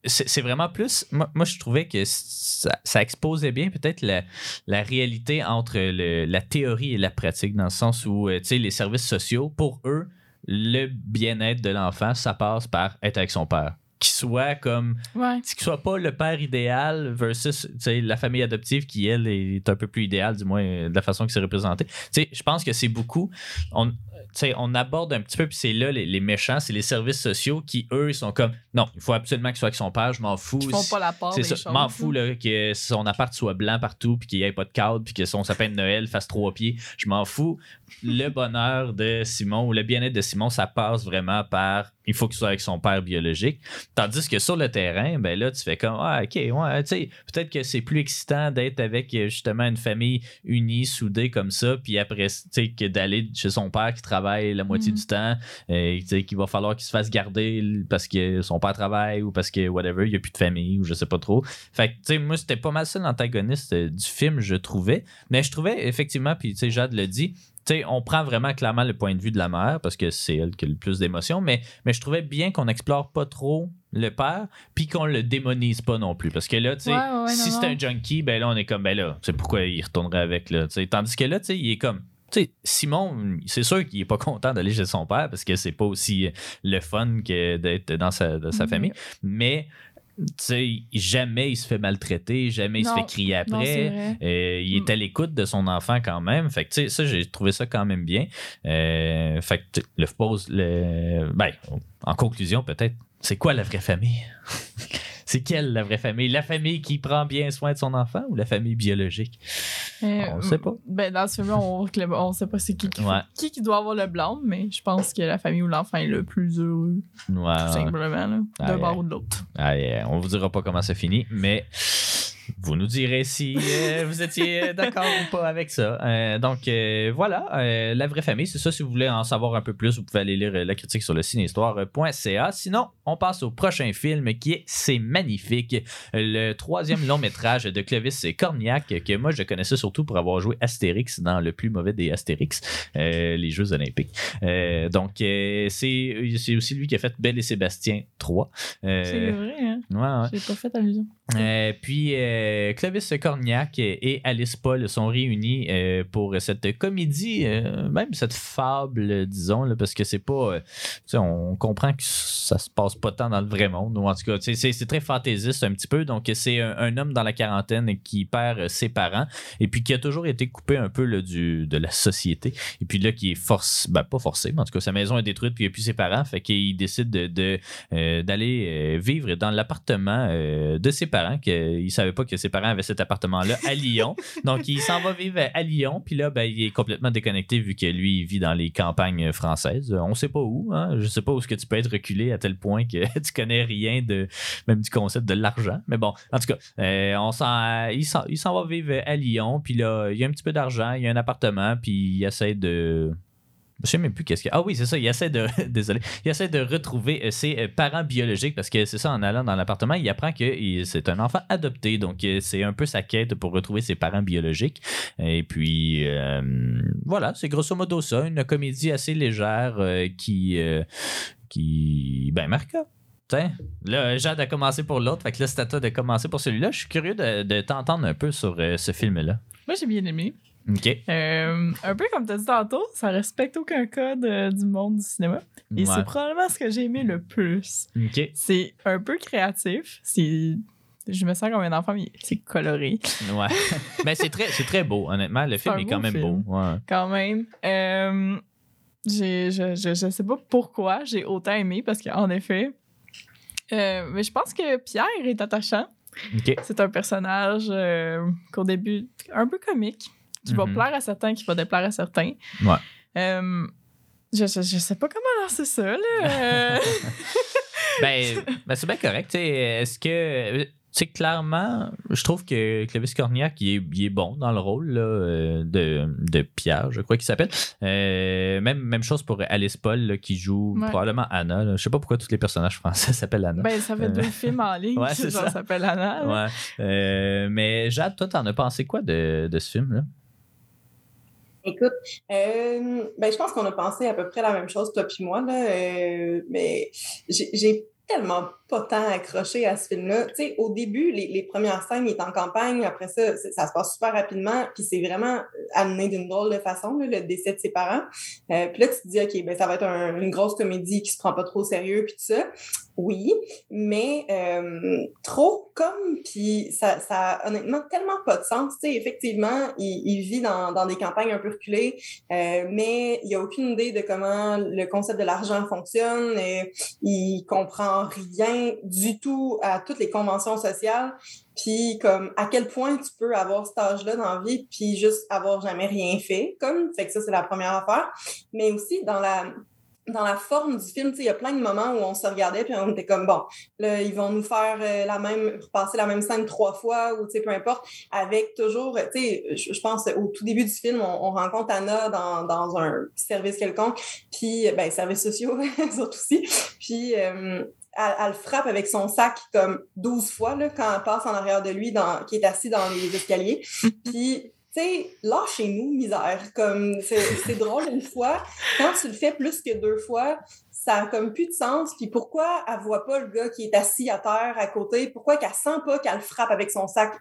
c'est vraiment plus. Moi, moi, je trouvais que ça, ça exposait bien peut-être la, la réalité entre le- la théorie et la pratique, dans le sens où, tu sais, les services sociaux, pour eux, le bien-être de l'enfant, ça passe par être avec son père. Qu'il soit comme Ouais. qu'il soit pas le père idéal versus tu sais, la famille adoptive qui, elle, est un peu plus idéale, du moins, euh, de la façon que c'est représenté. Tu sais, je pense que c'est beaucoup. On, tu sais, on aborde un petit peu, puis c'est là les, les méchants, c'est les services sociaux qui, eux, ils sont comme non, il faut absolument qu'il soit avec son père, je m'en fous. Ils font pas la part C'est ça, m'en fous là, que son appart soit blanc partout, puis qu'il n'y ait pas de cadre, puis que son sapin de Noël fasse trois pieds. Je m'en fous. Le bonheur de Simon ou le bien-être de Simon, ça passe vraiment par il faut qu'il soit avec son père biologique. Tandis que sur le terrain, ben là, tu fais comme Ah, ok, ouais, tu sais, peut-être que c'est plus excitant d'être avec euh, justement une famille unie, soudée comme ça, puis après, tu sais, que d'aller chez son père qui travaille la moitié Mm. du temps, et tu sais, qu'il va falloir qu'il se fasse garder parce que son père travaille ou parce que whatever, il n'y a plus de famille ou je sais pas trop. Fait que, tu sais, moi, c'était pas mal ça l'antagoniste euh, du film, je trouvais. Mais je trouvais effectivement, puis tu sais, Jade le dit, tu sais, on prend vraiment clairement le point de vue de la mère parce que c'est elle qui a le plus d'émotions, mais, mais je trouvais bien qu'on n'explore pas trop le père, puis qu'on le démonise pas non plus. Parce que là, tu sais, Ouais, ouais, ouais, si c'est un junkie, ben là, on est comme, ben là, c'est pourquoi il retournerait avec, là. Tandis que là, tu sais, il est comme, tu sais, Simon, c'est sûr qu'il est pas content d'aller chez son père parce que c'est pas aussi le fun que d'être dans sa, dans sa Mhm. famille, mais tu sais, jamais il se fait maltraiter, jamais il se fait crier après. Euh, il est Mm. à l'écoute de son enfant quand même. Fait que, tu sais, ça, j'ai trouvé ça quand même bien. Euh, fait que, le pose, le, ben, en conclusion, peut-être, c'est quoi la vraie famille? C'est quelle la vraie famille? La famille qui prend bien soin de son enfant ou la famille biologique? Euh, On sait pas. Ben, dans ce film-là, on, on sait pas c'est qui qui, Ouais. qui qui doit avoir le blanc, mais je pense que la famille où l'enfant est le plus heureux, Ouais, tout simplement, d'un bord ou de l'autre. On vous dira pas comment ça finit, mais vous nous direz si euh, vous étiez d'accord ou pas avec ça. Euh, donc euh, voilà, la vraie famille, c'est ça. Si vous voulez en savoir un peu plus, vous pouvez aller lire la critique sur le cinéhistoire.ca. Sinon, on passe au prochain film qui est C'est magnifique, le troisième long métrage de Clovis Cornillac que moi je connaissais surtout pour avoir joué Astérix dans le plus mauvais des Astérix, les Jeux Olympiques. Donc c'est c'est aussi lui qui a fait Belle et Sébastien 3. Euh, C'est vrai, hein? Ouais, ouais. J'ai pas fait allusion. Puis, euh, Clovis Cornillac et Alice Paul sont réunis euh, pour cette comédie, euh, même cette fable, disons, parce que c'est pas. euh, on comprend que ça se passe pas tant dans le vrai monde, ou en tout cas, c'est très fantaisiste un petit peu. Donc, c'est un, homme dans la quarantaine qui perd ses parents et puis qui a toujours été coupé un peu là, du, de la société. Et puis là, qui est forcé, ben pas forcé, mais en tout cas, sa maison est détruite, puis il n'y a plus ses parents, fait qu'il décide de, de, d'aller euh, vivre dans l'appartement de ses parents, qu'il ne savait pas que ses parents avaient cet appartement-là à Lyon. [LAUGHS] Donc, il s'en va vivre à Lyon, puis là, ben, il est complètement déconnecté vu que lui, il vit dans les campagnes françaises. On sait pas où, hein? je sais pas où est-ce que tu peux être reculé à tel point que [LAUGHS] tu connais rien de même du concept de l'argent. Mais bon, en tout cas, euh, on s'en, il, s'en, il s'en va vivre à Lyon, puis là, il y a un petit peu d'argent, il y a un appartement, puis il essaie de je sais même plus qu'est-ce a. Ah oui, c'est ça. Il essaie de. [LAUGHS] Désolé. Il essaie de retrouver euh, ses euh, parents biologiques parce que c'est ça, en allant dans l'appartement, il apprend que c'est un enfant adopté. Donc, euh, c'est un peu sa quête pour retrouver ses parents biologiques. Et puis, voilà, c'est grosso modo ça. Une comédie assez légère qui. qui. Ben, Marca. Tiens, là, Jade a commencé pour l'autre. Fait que là, c'est à de commencer pour celui-là. Je suis curieux de, de t'entendre un peu sur ce film-là. Moi, j'ai bien aimé. Euh, un peu comme tu as dit tantôt, ça respecte aucun code euh, du monde du cinéma. Et Ouais. c'est probablement ce que j'ai aimé le plus. C'est un peu créatif. C'est. Je me sens comme un enfant, mais c'est coloré Ouais. [LAUGHS] Mais c'est très, c'est très beau, honnêtement. Le film est quand même film. beau. Ouais. quand même. Euh, j'ai, je, je, je sais pas pourquoi j'ai autant aimé, parce qu'en effet, mais je pense que Pierre est attachant. C'est un personnage qu'au début, un peu comique, qui va Mhm. plaire à certains, qui va déplaire à certains. Ouais. Euh, je, je, je sais pas comment lancer ça, là. Euh, [LAUGHS] [LAUGHS] Ben, ben, c'est bien correct. Est-ce que. Tu sais, clairement, je trouve que Clovis Cornillac, il est, il est bon dans le rôle là, euh, de, de Pierre, je crois qu'il s'appelle. Euh, même, même chose pour Alice Paul, là, qui joue Ouais. probablement Anna. là. Je sais pas pourquoi tous les personnages français [LAUGHS] s'appellent Anna. ben, ça fait Euh, deux films en ligne, ouais, qui c'est genre ça. s'appelle Anna. Ouais. Euh, mais Jade, toi, t'en as pensé quoi de, de ce film-là? Écoute, euh, ben, je pense qu'on a pensé à peu près la même chose, toi puis moi, là, euh, mais j'ai tellement pas tant accroché à ce film-là. Tu sais, au début, les, premières scènes, il est en campagne, après ça, ça se passe super rapidement, puis c'est vraiment amené d'une drôle de façon, là, le décès de ses parents. Euh, puis là, tu te dis, OK, ben ça va être un- une grosse comédie qui se prend pas trop au sérieux, puis tout ça. Oui, mais euh, trop comme, puis ça, ça a honnêtement tellement pas de sens. Effectivement, il, il vit dans, dans des campagnes un peu reculées, euh, mais il a aucune idée de comment le concept de l'argent fonctionne. Et il comprend rien du tout à toutes les conventions sociales. Puis comme à quel point tu peux avoir cet âge-là dans la vie, puis juste avoir jamais rien fait. Comme, fait que ça, c'est la première affaire. Mais aussi dans la dans la forme du film, tu sais, il y a plein de moments où on se regardait puis on était comme bon, là ils vont nous faire euh, la même passer la même scène trois fois ou tu sais peu importe avec toujours tu sais je, pense au tout début du film on, on rencontre Anna dans, dans un service quelconque puis ben services sociaux [LAUGHS] surtout aussi puis euh, elle, elle le frappe avec son sac comme 12 fois là, quand elle passe en arrière de lui dans, qui est assis dans les escaliers puis tu sais, lâchez-nous, misère. Comme, c'est drôle une fois. Quand tu le fais plus que deux fois, ça a comme plus de sens. Puis pourquoi elle voit pas le gars qui est assis à terre à côté? Pourquoi qu'elle sent pas qu'elle le frappe avec son sac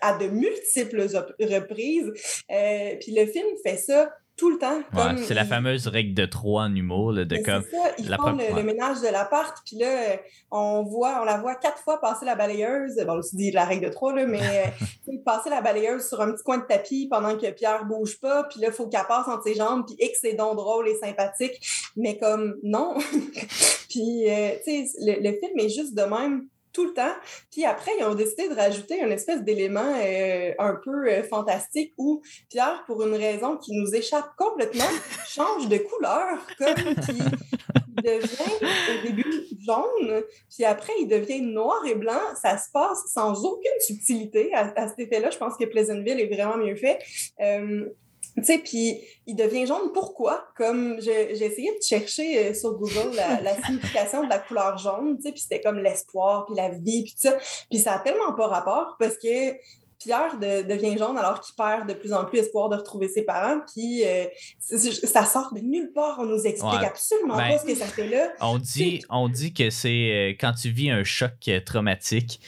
à de multiples reprises? Euh, puis le film fait ça tout le temps. Ouais, Comme c'est la fameuse règle de trois en humour, là, de mais comme. ça, ils la font le, ménage de l'appart, puis là, on voit, on la voit quatre fois passer la balayeuse. Bon, on se dit la règle de trois, là, mais euh, [LAUGHS] passer la balayeuse sur un petit coin de tapis pendant que Pierre bouge pas, puis là, il faut qu'elle passe entre ses jambes, puis X c'est donc drôle et sympathique, mais comme non. [LAUGHS] puis, euh, tu sais, le, le film est juste de même tout le temps. Puis après, ils ont décidé de rajouter une espèce d'élément euh, un peu euh, fantastique où Pierre, pour une raison qui nous échappe complètement, [LAUGHS] change de couleur, comme il devient au début jaune, puis après il devient noir et blanc. Ça se passe sans aucune subtilité. À, à cet effet-là, je pense que Pleasantville est vraiment mieux fait. Euh, tu sais, puis il devient jaune. Pourquoi? Comme j'ai essayé de chercher euh, sur Google la, la signification de la couleur jaune, tu sais, puis c'était comme l'espoir, puis la vie, puis tout ça. Puis ça a tellement pas rapport parce que Pierre de- devient jaune alors qu'il perd de plus en plus espoir de retrouver ses parents. Puis euh, ça sort de nulle part. On nous explique Ouais. absolument Ben, pas ce que ça fait là. On dit, on dit que c'est euh, quand tu vis un choc traumatique,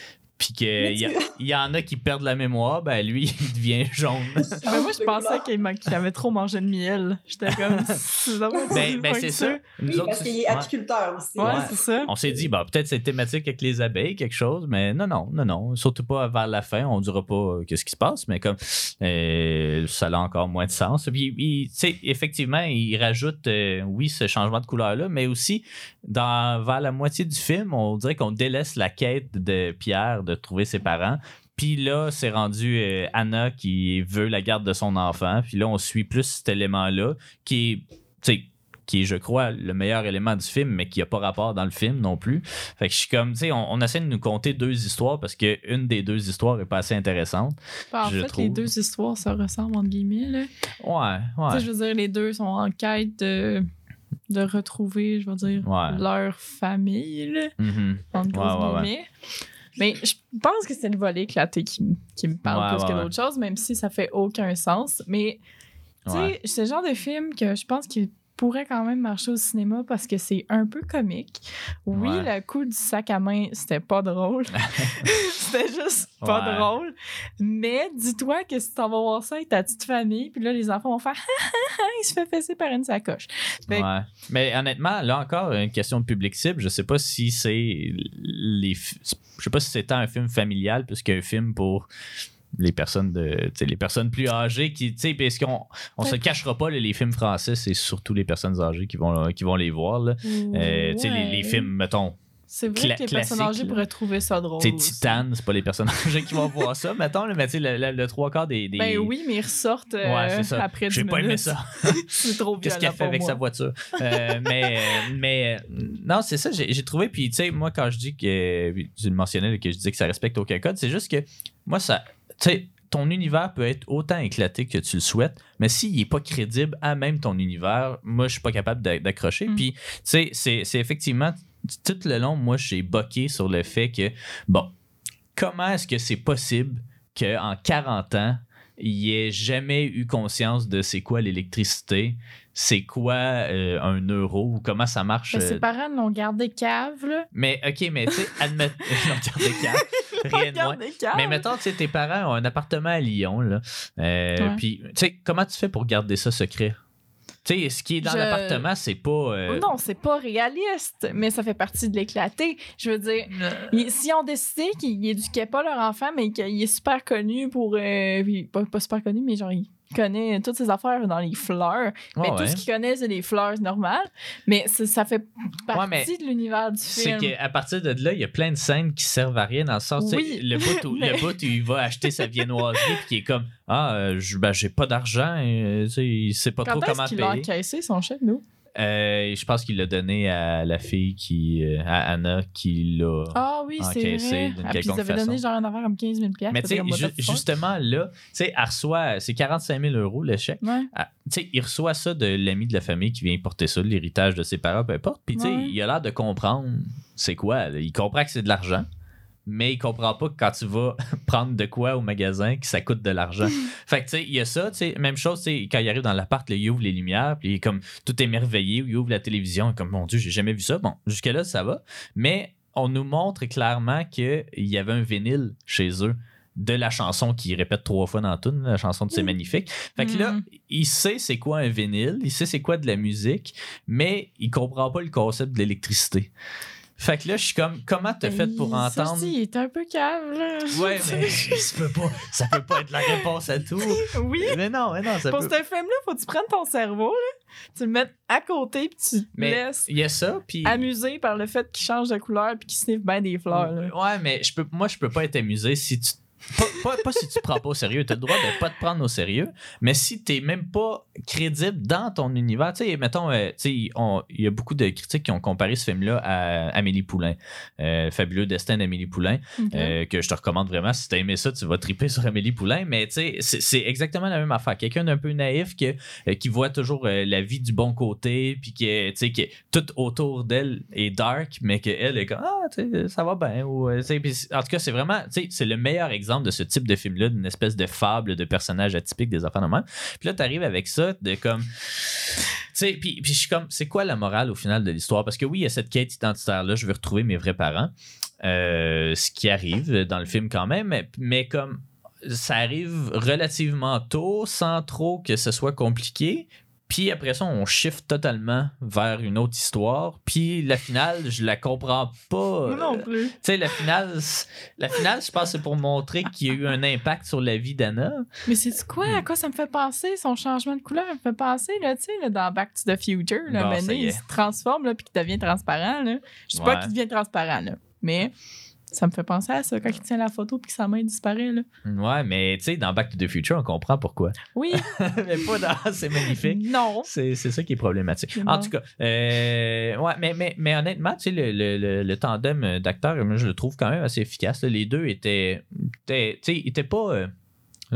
puis qu'il y, a- il y en a qui perdent la mémoire, ben lui, [LAUGHS] il devient jaune. [LAUGHS] Ben, moi, je pensais qu'il avait trop mangé de miel. J'étais comme. [LAUGHS] ben, ben c'est que ça. Nous Oui, autres, parce qu'il est ouais. apiculteur aussi. Ouais, Ouais. c'est ça. On s'est dit, bah, peut-être c'est thématique avec les abeilles, quelque chose, mais non, non, non, non. Surtout pas vers la fin. On ne dira pas euh, qu'est-ce qui se passe, mais comme euh, ça a encore moins de sens. Puis, il- tu sais, effectivement, il rajoute, euh, oui, ce changement de couleur-là, mais aussi, dans, vers la moitié du film, on dirait qu'on délaisse la quête de Pierre de trouver ses parents. Puis là, c'est rendu euh, Anna qui veut la garde de son enfant. Puis là, on suit plus cet élément-là qui est, qui est, je crois, le meilleur élément du film, mais qui n'a pas rapport dans le film non plus. Fait que je suis comme, tu sais, on, on essaie de nous conter deux histoires parce qu'une des deux histoires est pas assez intéressante. Ben, en Je fait, trouve. les deux histoires se ressemblent, entre guillemets. Là. Ouais, Tu ouais. sais, je veux dire, les deux sont en quête de, de retrouver, je veux dire, Ouais. leur famille, là, Mhm. entre Ouais. Mais je pense que c'est le volet éclaté qui, qui me parle Ouais, plus ouais, que ouais. d'autres choses, même si ça fait aucun sens. Mais, tu sais, c'est le genre de film que je pense qu'il pourrait quand même marcher au cinéma parce que c'est un peu comique. Oui, Ouais. le coup du sac à main, c'était pas drôle. [LAUGHS] c'était juste pas Ouais. drôle. Mais dis-toi que si t'en vas voir ça avec ta petite famille, puis là, les enfants vont faire [LAUGHS] [LAUGHS] il se fait fesser par une sacoche. Fait que- Ouais. Mais honnêtement, là encore, une question de public cible. Je sais pas si c'est les. Je sais pas si c'est tant un film familial plus qu'un film pour les personnes de les personnes plus âgées qui tu sais parce qu'on on se Ouais. cachera pas là, les films français c'est surtout les personnes âgées qui vont qui vont les voir là. Euh, tu sais les, les Ouais. films mettons C'est vrai cla- que les personnes âgées pourraient trouver ça drôle. aussi. Titan c'est pas les personnes [LAUGHS] âgées qui vont voir ça mettons là, mais tu sais le, le- le trois quarts des, des- Ben oui, mais ils ressortent euh, Ouais, c'est ça. après 10 j'ai pas aimé minutes. ça [LAUGHS] c'est trop Qu'est-ce qu'elle fait avec moi. sa voiture? Euh, mais, mais euh, non, c'est ça, j'ai j'ai trouvé. Puis, tu sais, moi, quand je dis que. Tu le mentionnais, que je dis que ça respecte aucun code, c'est juste que moi, ça. Tu sais, ton univers peut être autant éclaté que tu le souhaites, mais s'il n'est pas crédible à même ton univers, moi, je suis pas capable d'a- d'accrocher. Mm. Puis, tu sais, c'est c'est effectivement. Tout le long, moi, j'ai boqué sur le fait que, bon, comment est-ce que c'est possible qu'en 40 ans, il ait jamais eu conscience de c'est quoi l'électricité, c'est quoi euh, un euro ou comment ça marche. Ben, euh, ses parents l'ont gardé cave, là. mais ok, mais tu sais, [LAUGHS] admettre. Non, regardez, calme, rien de moins. Gardé cave. Mais mettons, tu sais, tes parents ont un appartement à Lyon, là. Euh. Puis, tu sais, comment tu fais pour garder ça secret? Tu sais, ce qui est dans Je- l'appartement, c'est pas. euh, Non, c'est pas réaliste, mais ça fait partie de l'éclaté. Je veux dire, ils- si on décidé qu'ils éduquaient pas leur enfant, mais qu'il est super connu pour. euh, puis pas, pas super connu, mais genre, il connaît toutes ses affaires dans les fleurs. mais ouais, tout ouais. ce qu'il connaît, c'est des fleurs normales. Mais ça, ça fait partie de l'univers du C'est film. qu'à partir de là, il y a plein de scènes qui servent à rien dans le sens, Oui, le bout où, [LAUGHS] mais- le bout où il va acheter sa viennoiserie puis qui est comme ah euh, je- ben, j'ai pas d'argent, euh, il sait pas Quand trop comment est-ce qu'il a payer. encaissé son chèque, nous? Euh, je pense qu'il l'a donné à la fille qui euh, à Anna qui l'a. Ah oui, c'est encaissé vrai. d'une Ah, ils avaient donné genre une affaire comme 15 000 Mais tu sais, ju- justement là, tu sais, elle reçoit c'est 45 000 euros le chèque. Ouais. Ah, tu sais, il reçoit ça de l'ami de la famille qui vient porter ça, l'héritage de ses parents, peu importe. Puis, tu sais, Ouais. il a l'air de comprendre c'est quoi. là. Il comprend que c'est de l'argent, mais il comprend pas que quand tu vas [LAUGHS] prendre de quoi au magasin, que ça coûte de l'argent. [LAUGHS] fait que, tu sais, il y a ça, tu sais, même chose, tu sais, quand il arrive dans l'appart, il ouvre les lumières, puis il est comme tout émerveillé, il ouvre la télévision, comme, mon Dieu, j'ai jamais vu ça. Bon, jusque-là, ça va. Mais on nous montre clairement qu'il y avait un vinyle chez eux de la chanson qu'il répète trois fois dans tune, la chanson de C'est magnifique. Fait que là, Mhm. il sait c'est quoi un vinyle, il sait c'est quoi de la musique, mais il comprend pas le concept de l'électricité. Fait que là, je suis comme, comment t'as fait pour Ça, entendre? dis, il est un peu cave, là. Ouais, mais [LAUGHS] ça peut pas, ça peut pas être la réponse à tout. oui. Mais non, mais non, ça Pour peut. ce film-là, faut que tu prennes ton cerveau, là, tu le mettes à côté, puis tu te Mais laisses il y a ça, puis. amuser par le fait qu'il change de couleur puis qu'il sniffe bien des fleurs. là. Ouais, mais je peux, moi, je peux pas être amusé si tu. Pas, pas, pas si tu te prends pas au sérieux. Tu as le droit de pas te prendre au sérieux, mais si tu même pas crédible dans ton univers, tu sais, mettons, euh, tu sais, on- il y a beaucoup de critiques qui ont comparé ce film-là à Amélie Poulain, euh, Fabuleux Destin d'Amélie Poulain, euh, que je te recommande vraiment. Si tu as aimé ça, tu vas triper sur Amélie Poulain, mais tu sais, c'est- exactement la même affaire. Quelqu'un d'un peu naïf euh, qui voit toujours la vie du bon côté, puis que, tu sais, que tout autour d'elle est dark, mais qu'elle est comme, ah, tu sais, ça va bien. Ou, en tout cas, c'est vraiment, tu sais, c'est le meilleur exemple de ce type de film-là, d'une espèce de fable de personnage atypique des enfants de même. Puis là, tu arrives avec ça, de comme. puis, puis je suis comme, c'est quoi la morale au final de l'histoire? Parce que oui, il y a cette quête identitaire-là, je veux retrouver mes vrais parents. Euh, ce qui arrive dans le film quand même, mais, mais comme ça arrive relativement tôt, sans trop que ce soit compliqué. Puis après ça, on shift totalement vers une autre histoire. Puis la finale, je la comprends pas. [LAUGHS] Moi non plus. Tu sais, la finale, la finale, je pense, c'est pour montrer qu'il y a eu un impact sur la vie d'Anna. Mais c'est quoi? À quoi ça me fait penser? Son changement de couleur me fait penser, là, tu sais, là, dans Back to the Future, là, Bon, ça il se transforme, là, puis qu'il devient transparent, là. Je sais pas qu'il devient transparent, là. Mais ça me fait penser à ça quand il tient la photo puis que sa main disparaît, là. Ouais, mais tu sais, dans Back to the Future, on comprend pourquoi. Oui. [LAUGHS] mais pas dans [LAUGHS] C'est magnifique. non. C'est ça qui est problématique. En tout cas, euh, ouais, mais, mais, mais honnêtement, tu sais, le, le, le, le tandem d'acteurs, moi, je le trouve quand même assez efficace. là. Les deux étaient, tu sais, ils étaient pas. euh,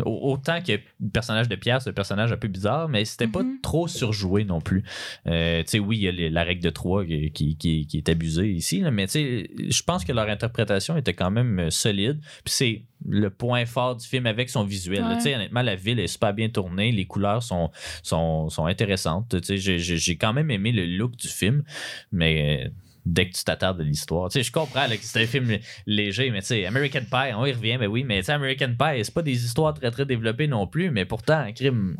Autant que le personnage de Pierre, c'est un personnage un peu bizarre, mais c'était pas Mhm. trop surjoué non plus. Euh, tu sais, oui, il y a les- la règle de 3 qui, qui, qui- qui est abusée ici, là, mais tu sais, je pense que leur interprétation était quand même euh, solide. Puis c'est le point fort du film avec son visuel. Ouais. Tu sais, honnêtement, la ville est super bien tournée, les couleurs sont, sont, sont intéressantes. Tu sais, j'ai- j'ai j'ai quand même aimé le look du film, mais euh, dès que tu t'attardes de l'histoire, tu sais, je comprends là, que c'est un film léger, mais tu sais, American Pie, on y revient, mais oui, mais tu sais, American Pie, c'est pas des histoires très très développées non plus, mais pourtant, un crime.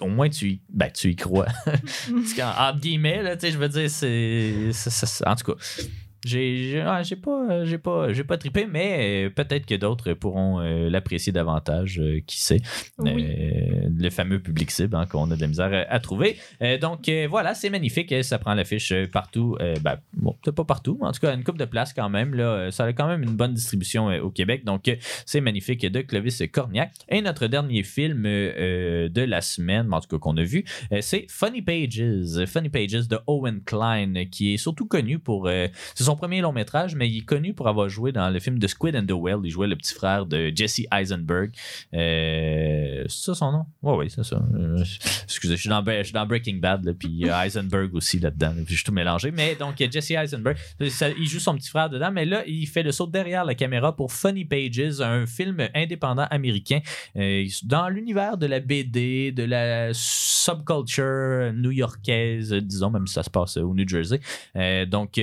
Au moins, tu y, ben, tu y crois. [LAUGHS] Entre guillemets, là, tu sais, je veux dire, c'est- En tout cas. J'ai j'ai pas, j'ai pas, j'ai pas trippé, mais peut-être que d'autres pourront euh, l'apprécier davantage, euh, qui sait. Oui. Euh, le fameux public cible hein, qu'on a de la misère à, trouver. Donc voilà, c'est magnifique. Ça prend l'affiche partout. Ben, bon, peut-être pas partout, mais en tout cas, une coupe de place quand même. Là, ça a quand même une bonne distribution au Québec. Donc c'est magnifique de Clovis Cornillac. Et notre dernier film de la semaine, en tout cas qu'on a vu, c'est Funny Pages. Funny Pages de Owen Klein, qui est surtout connu pour. Son premier long métrage, mais il est connu pour avoir joué dans le film The Squid and the Whale. Il jouait le petit frère de Jesse Eisenberg. Euh, c'est ça son nom? Oui, oui, c'est ça. Euh, excusez, je suis dans, Breaking Bad, là, puis Eisenberg aussi là-dedans. là, je suis tout mélangé. Mais donc, Jesse Eisenberg. Il joue son petit frère dedans, mais là, il fait le saut derrière la caméra pour Funny Pages, un film indépendant américain euh, dans l'univers de la BD, de la subculture new-yorkaise, disons, même si ça se passe au New Jersey. Donc,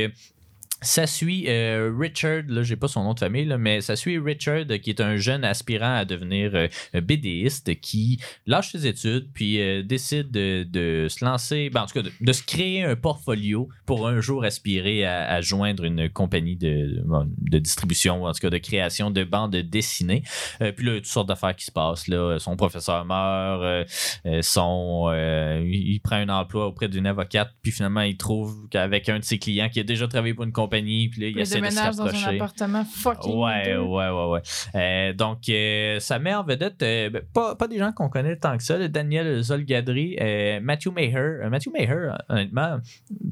ça suit euh, Richard, là, j'ai pas son nom de famille, là, mais ça suit Richard, qui est un jeune aspirant à devenir euh, BDiste, qui lâche ses études, puis euh, décide de, se lancer, ben, en tout cas, de, se créer un portfolio pour un jour aspirer à, joindre une compagnie de, distribution, en tout cas de création de bandes dessinées. Euh, puis là, toutes sortes d'affaires qui se passent. Là. Son professeur meurt, son, il il prend un emploi auprès d'une avocate, puis finalement, il trouve qu'avec un de ses clients qui a déjà travaillé pour une compagnie, puis là, il Il essaie de se déménage dans un appartement fucking. Ouais, ouais, ouais, ouais. Euh, donc, euh, met en vedette euh, ben, pas, pas des gens qu'on connaît tant que ça. là. Daniel Zolgadri, Matthew Maher. Matthew Maher, honnêtement,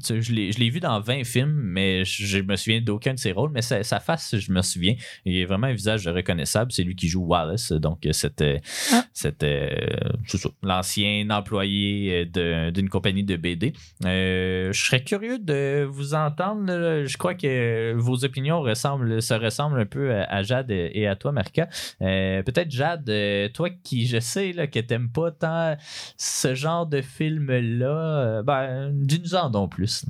tu sais, je l'ai vu dans 20 films, mais je, je me souviens d'aucun de ses rôles. Mais sa, sa face, je me souviens. Il est vraiment un visage reconnaissable. C'est lui qui joue Wallace. Donc, cette, Ah. cette, l'ancien employé d'une compagnie de BD. Je serais curieux de vous entendre. là. Je crois que vos opinions ressemblent, se ressemblent un peu à, à Jade et à toi, Marika. Euh, Peut-être Jade, euh, toi qui je sais là, que t'aimes pas tant ce genre de film-là, euh, ben, dis-nous-en donc plus.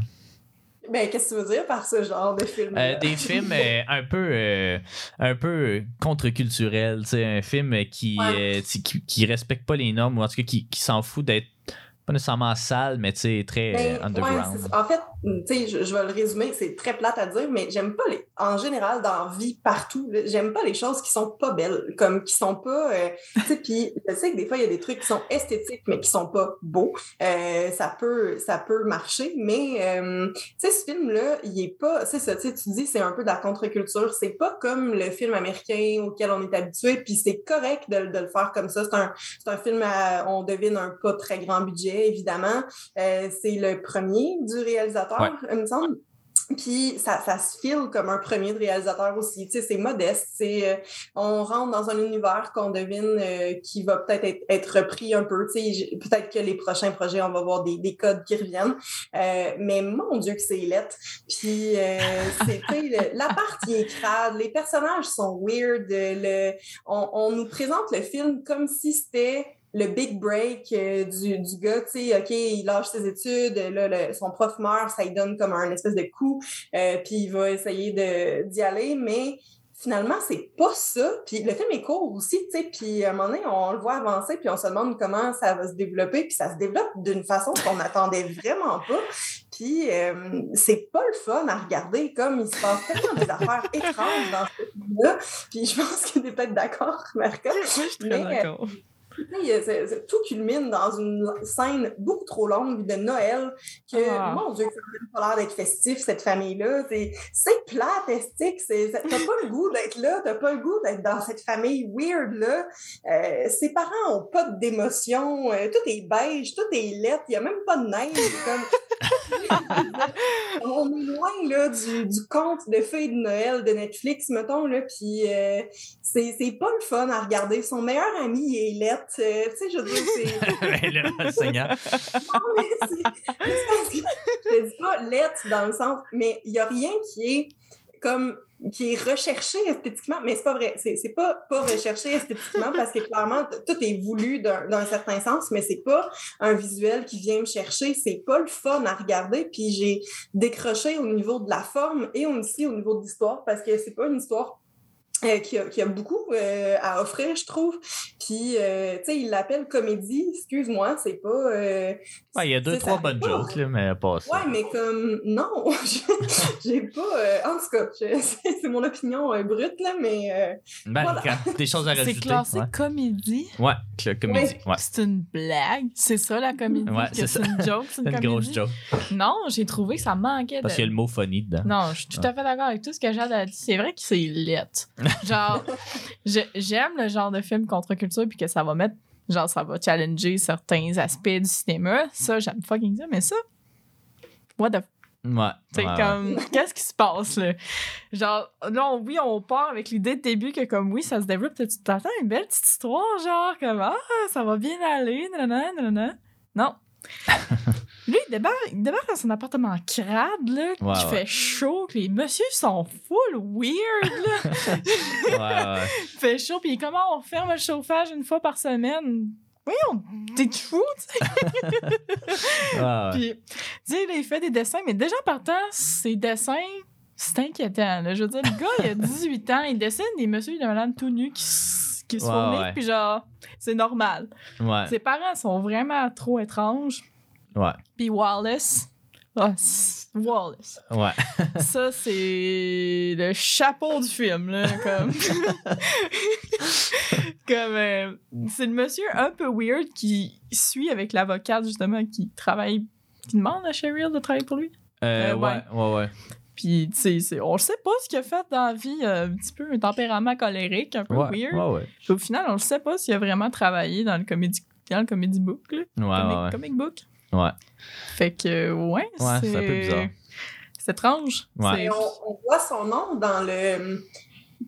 Ben, qu'est-ce que tu veux dire par ce genre de film? Euh, des films euh, un peu euh, un peu contre-culturels, un film qui, Ouais. qui, qui- qui respecte pas les normes ou en tout cas qui, qui s'en fout d'être pas nécessairement sale, mais tu sais, très Ben, euh, ouais, underground. en fait, tu sais, je, je vais le résumer, c'est très plate à dire, mais j'aime pas les. En général, dans la vie, partout, j'aime pas les choses qui sont pas belles, comme qui sont pas. euh, tu sais, puis je sais que des fois, il y a des trucs qui sont esthétiques, mais qui sont pas beaux. Euh, ça, peut, ça peut marcher, mais euh, tu sais, ce film-là, il est pas. C'est ça, tu sais, tu dis, c'est un peu de la contre-culture. C'est pas comme le film américain auquel on est habitué, puis c'est correct de, de le faire comme ça. C'est un, c'est un film, à, on devine, un pas très grand budget, évidemment. Euh, c'est le premier du réalisateur, Ouais. il me semble. Puis ça, ça se file comme un premier de réalisateur aussi. Tu sais, c'est modeste. C'est, euh, on rentre dans un univers qu'on devine euh, qui va peut-être être, être repris un peu. Tu sais, peut-être que les prochains projets, on va voir des, des codes qui reviennent. Euh, mais mon Dieu que c'est lettre. Puis le- la partie est crade. Les personnages sont weird. Le, on, on nous présente le film comme si c'était le big break euh, du, du gars, tu sais, OK, il lâche ses études, là, le- son prof meurt, ça lui donne comme un espèce de coup, euh, puis il va essayer d'y aller, mais finalement, c'est pas ça. Puis le film est court aussi, tu sais, puis à un moment donné, on le voit avancer, puis on se demande comment ça va se développer, puis ça se développe d'une façon qu'on n'attendait vraiment pas. Puis euh, c'est pas le fun à regarder, comme il se passe tellement des affaires étranges dans ce film-là. Puis je pense que tu es peut-être d'accord, Marco. Moi, je suis très d'accord. Tout culmine dans une scène beaucoup trop longue de Noël que, Ah. mon Dieu, ça n'a même pas l'air d'être festif, cette famille-là. C'est- C'est plate, estique. T'as pas le goût d'être là, t'as pas le goût d'être dans cette famille weird-là. Euh, ses parents ont pas d'émotion, euh, tout est beige, tout est lettre, il y a même pas de neige. comme... [LAUGHS] On est loin là, du, du conte de fées de Noël de Netflix, mettons, là, puis euh, c'est c'est pas le fun à regarder. Son meilleur ami est lettre. euh, tu sais, je veux dire, c'est. [LAUGHS] Seigneur. [LAUGHS] Non, mais c'est- je te dis pas lettre dans le sens, mais il y a rien qui est comme qui est recherché esthétiquement, mais c'est pas vrai. C'est pas, pas recherché esthétiquement parce que clairement, tout est voulu d'un certain sens, mais c'est pas un visuel qui vient me chercher. C'est pas le fun à regarder. Puis j'ai décroché au niveau de la forme et aussi au niveau de l'histoire parce que c'est pas une histoire euh, qui, a, qui a beaucoup euh, à offrir, je trouve. Puis, euh, tu sais, il l'appelle comédie, excuse-moi, c'est pas... euh, Ouais, il y a deux, trois bonnes jokes, là, mais pas ça. Ouais, mais comme, non, [LAUGHS] j'ai pas... euh, en tout cas, c'est mon opinion euh, brute, là, mais... euh, Ben, Voilà. quand- des choses à rajouter. C'est classé Ouais, comédie. ouais cl- comédie. Ouais. C'est une blague. C'est ça la comédie. Ouais, c'est ça. une joke, c'est une, [LAUGHS] une grosse joke. Non, j'ai trouvé que ça manquait Parce de. qu'il y a le mot funny dedans. Non, je suis tout à fait d'accord avec tout ce que Jade a dit. C'est vrai que c'est lettre. [LAUGHS] [LAUGHS] Genre, j'aime le genre de film contre-culture puis que ça va mettre. Genre, ça va challenger certains aspects du cinéma. Ça, j'aime fucking ça, mais ça. What the. Ouais. C'est ouais, comme. Qu'est-ce qui se passe, là? Genre, là, on- oui, on part avec l'idée de début que, comme, oui, ça se développe. Tu t'attends à une belle petite histoire, genre, comme, ah, ça va bien aller, nanana, nanana. Non. [LAUGHS] Lui, il débarque, il débarque dans son appartement crade, là, Ouais, qui ouais. fait chaud, que les messieurs sont full weird, là. [LAUGHS] Ouais, il fait chaud, puis comment on ferme le chauffage une fois par semaine? Voyons, t'es fou, tu sais. [LAUGHS] Puis, tu il fait des dessins, mais déjà partant, ses dessins, c'est inquiétant. Là. Je veux dire, le gars, il a 18 ans, il dessine des messieurs et des madames tout nus qui, qui se Ouais, venir, puis genre, c'est normal. Ouais. Ses parents sont vraiment trop étranges. Ouais. Puis Wallace, Wallace. Ouais. [LAUGHS] Ça, c'est le chapeau du film, là, comme... [LAUGHS] comme... euh, c'est le monsieur un peu weird qui suit avec l'avocate, justement, qui travaille... qui demande à Cheryl de travailler pour lui. Euh, Euh, ouais, ouais, ouais. Puis, tu sais, on ne sait pas ce qu'il a fait dans la vie, euh, un petit peu un tempérament colérique, un peu Ouais, weird. ouais, ouais. Puis au final, on ne sait pas s'il a vraiment travaillé dans le comédie, dans le comédie book, là, Ouais, comic, ouais, ouais. comic book. Ouais. Fait que, ouais, Ouais, c'est un peu bizarre. C'est étrange. Ouais. On, on voit son nom dans le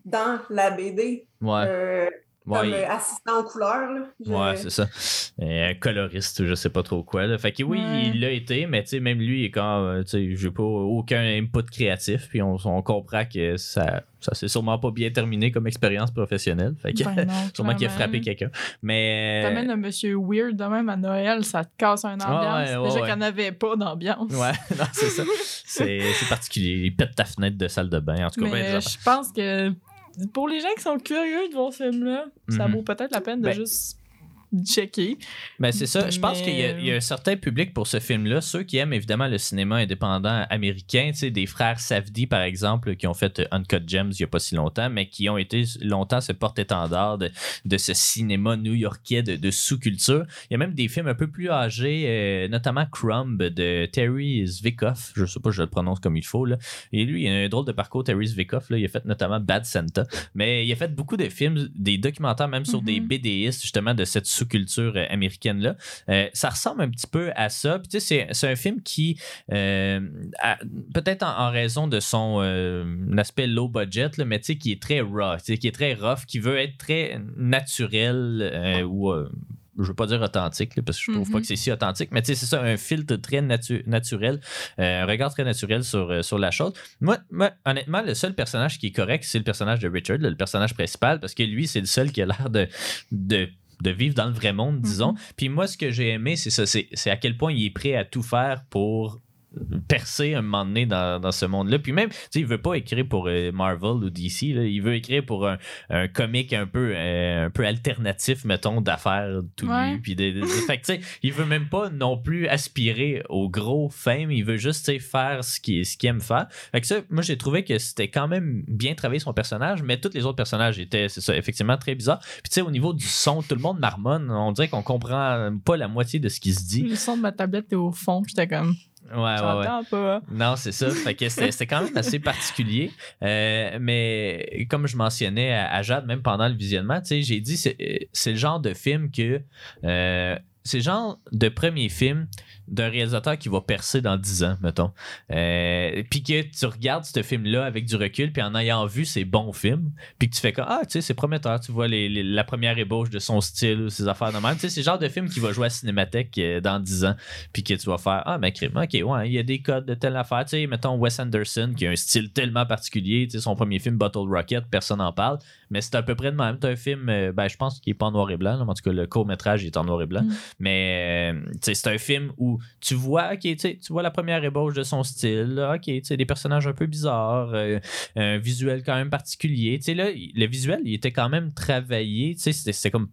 dans la BD, Ouais. euh, Ouais, comme il- euh, assistant en couleur. Là. Je- Ouais, c'est ça. Euh, coloriste, je sais pas trop quoi. Là. Fait que oui, Ouais. il l'a été, mais tu sais, même lui, il est quand euh, tu sais, j'ai pas aucun input créatif, puis on, on comprend que ça, ça s'est sûrement pas bien terminé comme expérience professionnelle. Fait que Ben non, [LAUGHS] sûrement qu'il a frappé quelqu'un. Mais. T'amènes un monsieur weird de même à Noël, ça te casse une ambiance. Ah ouais, ouais, Déjà ouais. qu'il n'y en avait pas d'ambiance. Ouais, [LAUGHS] non, c'est ça. C'est c'est particulier. Il pète ta fenêtre de salle de bain. En tout cas, ben, Mais je pense que pour les gens qui sont curieux de voir ce film-là, ça Mhm. vaut peut-être la peine de Ben, juste checker. Ben, c'est ça. Je pense Mais- qu'il y, a- y a un certain public pour ce film-là. Ceux qui aiment évidemment le cinéma indépendant américain, tu sais, des frères Safdie, par exemple, qui ont fait euh, Uncut Gems il n'y a pas si longtemps, mais qui ont été longtemps ce porte-étendard de, de ce cinéma new-yorkais de, de sous-culture. Il y a même des films un peu plus âgés, euh, notamment Crumb de Terry Zvikoff. Je sais pas, je le prononce comme il faut. Là. Et lui, il a un drôle de parcours, Terry Zvikoff. Là. Il a fait notamment Bad Santa. Mais il a fait beaucoup de films, des documentaires même sur des Mhm. BDistes, justement, de cette sous-culture euh, américaine-là. Euh, ça ressemble un petit peu à ça. Puis, tu sais, c'est, c'est un film qui, euh, peut-être en, en raison de son aspect low budget, là, mais tu sais, qui est très raw, tu sais, qui est très rough, qui veut être très naturel ou. je veux pas dire authentique, là, parce que je trouve pas que c'est si authentique, mais tu sais, c'est ça, un filtre très natu- naturel, euh, un regard très naturel sur, euh, sur la chose. Moi, moi, honnêtement, le seul personnage qui est correct, c'est le personnage de Richard, là, le personnage principal, parce que lui, c'est le seul qui a l'air de, de de vivre dans le vrai monde, disons. Mhm. Puis moi, ce que j'ai aimé, c'est ça, c'est à quel point il est prêt à tout faire pour percer un moment donné dans, dans ce monde-là. Puis même, tu sais, il veut pas écrire pour euh, Marvel ou DC, là. il veut écrire pour un, un comique un peu, euh, un peu alternatif, mettons, d'affaires tout Ouais. nu. Puis de, de- de- fait que, tu sais, il veut même pas non plus aspirer au gros fame, il veut juste, tu sais, faire ce qu'il ce aime faire. Fait que ça, moi, j'ai trouvé que c'était quand même bien travaillé son personnage, mais tous les autres personnages étaient, c'est ça, effectivement très bizarres. Puis tu sais, au niveau du son, tout le monde marmonne. On dirait qu'on comprend pas la moitié de ce qui se dit. Le son de ma tablette est au fond. J'étais comme, Ouais, ouais, ouais. pas. Non, c'est ça. Fait que c'était quand même assez particulier. Euh, mais comme je mentionnais à, à Jade, même pendant le visionnement, tu sais, j'ai dit c'est euh, c'est le genre de film que. euh, c'est le genre de premier film d'un réalisateur qui va percer dans 10 ans, mettons. Euh, puis que tu regardes ce film-là avec du recul, puis en ayant vu ces bons films, puis que tu fais comme Ah, tu sais, c'est prometteur. Tu vois les- les- la première ébauche de son style ou ses affaires de même. Tu sais, c'est le genre de film qui va jouer à Cinémathèque euh, dans 10 ans, puis que tu vas faire Ah, mais crime, ok, ouais, il y a des codes de telle affaire. Tu sais, mettons Wes Anderson qui a un style tellement particulier. Tu sais, son premier film, Bottle Rocket, personne n'en parle, mais c'est à peu près de même. Tu un film, euh, ben, je pense qu'il est pas en noir et blanc, là, mais en tout cas, le court-métrage est en noir et blanc. Mm. Mais euh, tu sais, c'est un film où tu vois, ok, tu vois la première ébauche de son style, là, ok, tu sais, des personnages un peu bizarres, euh, un visuel quand même particulier. Là, le visuel, il était quand même travaillé, c'était- comme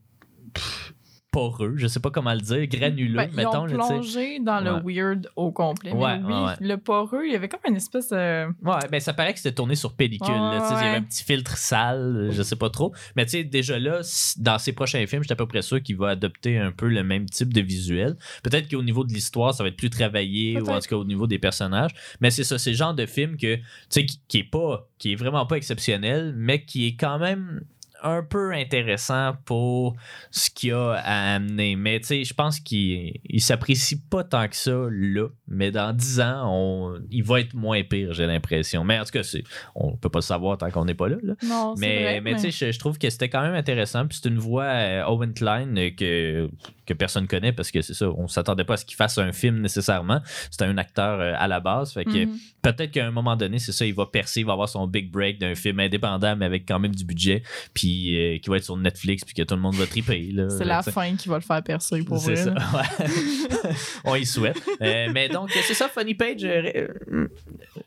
poreux, je sais pas comment le dire, granuleux, Ben, ils mettons, ont là, tu sais. plongé dans le weird au complet. Mais oui, ouais, le poreux, il y avait comme une espèce de. Ouais, ben ça paraît que c'était tourné sur pellicule. là, Il y avait un petit filtre sale, je sais pas trop. Mais tu sais, déjà là, dans ses prochains films, j'étais à peu près sûr qu'il va adopter un peu le même type de visuel. Peut-être qu'au niveau de l'histoire, ça va être plus travaillé, ou en tout cas au niveau des personnages. Mais c'est ça, c'est le genre de film que, tu sais, qui, qui est pas, qui est vraiment pas exceptionnel, mais qui est quand même un peu intéressant pour ce qu'il a à amener. Mais tu sais, je pense qu'il il s'apprécie pas tant que ça là. Mais dans 10 ans, on, il va être moins pire, j'ai l'impression. Mais en tout cas, c'est, on peut pas le savoir tant qu'on n'est pas là. là. Non, Mais, vrai, mais, tu sais, je, je trouve que c'était quand même intéressant. Puis c'est une voix euh, Owen Klein euh, que, que personne connaît parce que c'est ça, on s'attendait pas à ce qu'il fasse un film nécessairement. C'était un acteur euh, à la base. Fait que Mhm. peut-être qu'à un moment donné, c'est ça, il va percer, il va avoir son big break d'un film indépendant, mais avec quand même du budget, puis euh, qui va être sur Netflix, puis que tout le monde va triper. là. C'est la fin qui va le faire percer pour C'est vrai. ça, ouais. [LAUGHS] On y souhaite. Euh, mais donc, c'est ça, Funny Page. ré-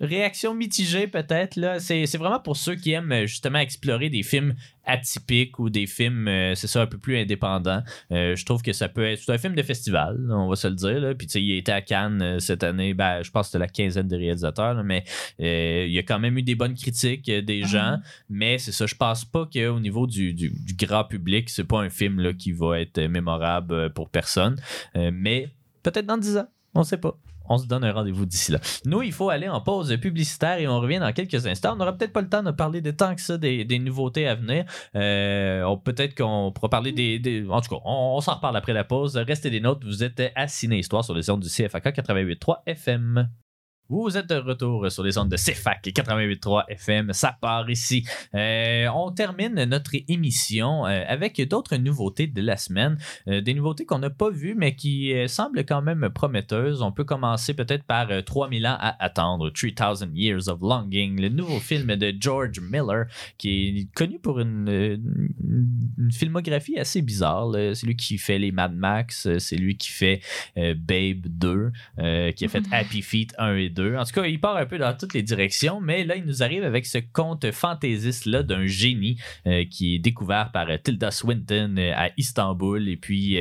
réaction mitigée, peut-être. là. C'est c'est vraiment pour ceux qui aiment justement explorer des films atypiques ou des films, euh, c'est ça, un peu plus indépendants. Euh, je trouve que ça peut être. C'est un film de festival, on va se le dire. Là. Puis, tu sais, il a été à Cannes euh, cette année. Ben, je pense que c'était la quinzaine de réalisateurs, là, mais euh, il y a quand même eu des bonnes critiques des Mhm. gens. Mais c'est ça, je pense pas qu'au niveau du, du, du grand public, c'est pas un film là, qui va être mémorable pour personne. Mais peut-être dans 10 ans, on sait pas. On se donne un rendez-vous d'ici là. Nous, il faut aller en pause publicitaire et on revient dans quelques instants. On n'aura peut-être pas le temps de parler de tant que ça des, des nouveautés à venir. Euh, peut-être qu'on pourra parler des, des- En tout cas, on, on s'en reparle après la pause. Restez des notes. Vous êtes à Ciné Histoire sur les ondes du CFAK 88.3 FM. Vous êtes de retour sur les ondes de CFAC 88.3 FM. Ça part ici. Euh, on termine notre émission euh, avec d'autres nouveautés de la semaine. Euh, des nouveautés qu'on n'a pas vues, mais qui semblent quand même prometteuses. On peut commencer peut-être par euh, 3000 ans à attendre, 3000 Years of Longing, le nouveau film de George Miller, qui est connu pour une, une filmographie assez bizarre. C'est lui qui fait les Mad Max, c'est lui qui fait Babe 2, euh, qui a fait. [LAUGHS] Happy Feet 1 et 2. En tout cas, il part un peu dans toutes les directions, mais là, il nous arrive avec ce conte fantaisiste-là d'un génie euh, qui est découvert par euh, Tilda Swinton euh, à Istanbul, et puis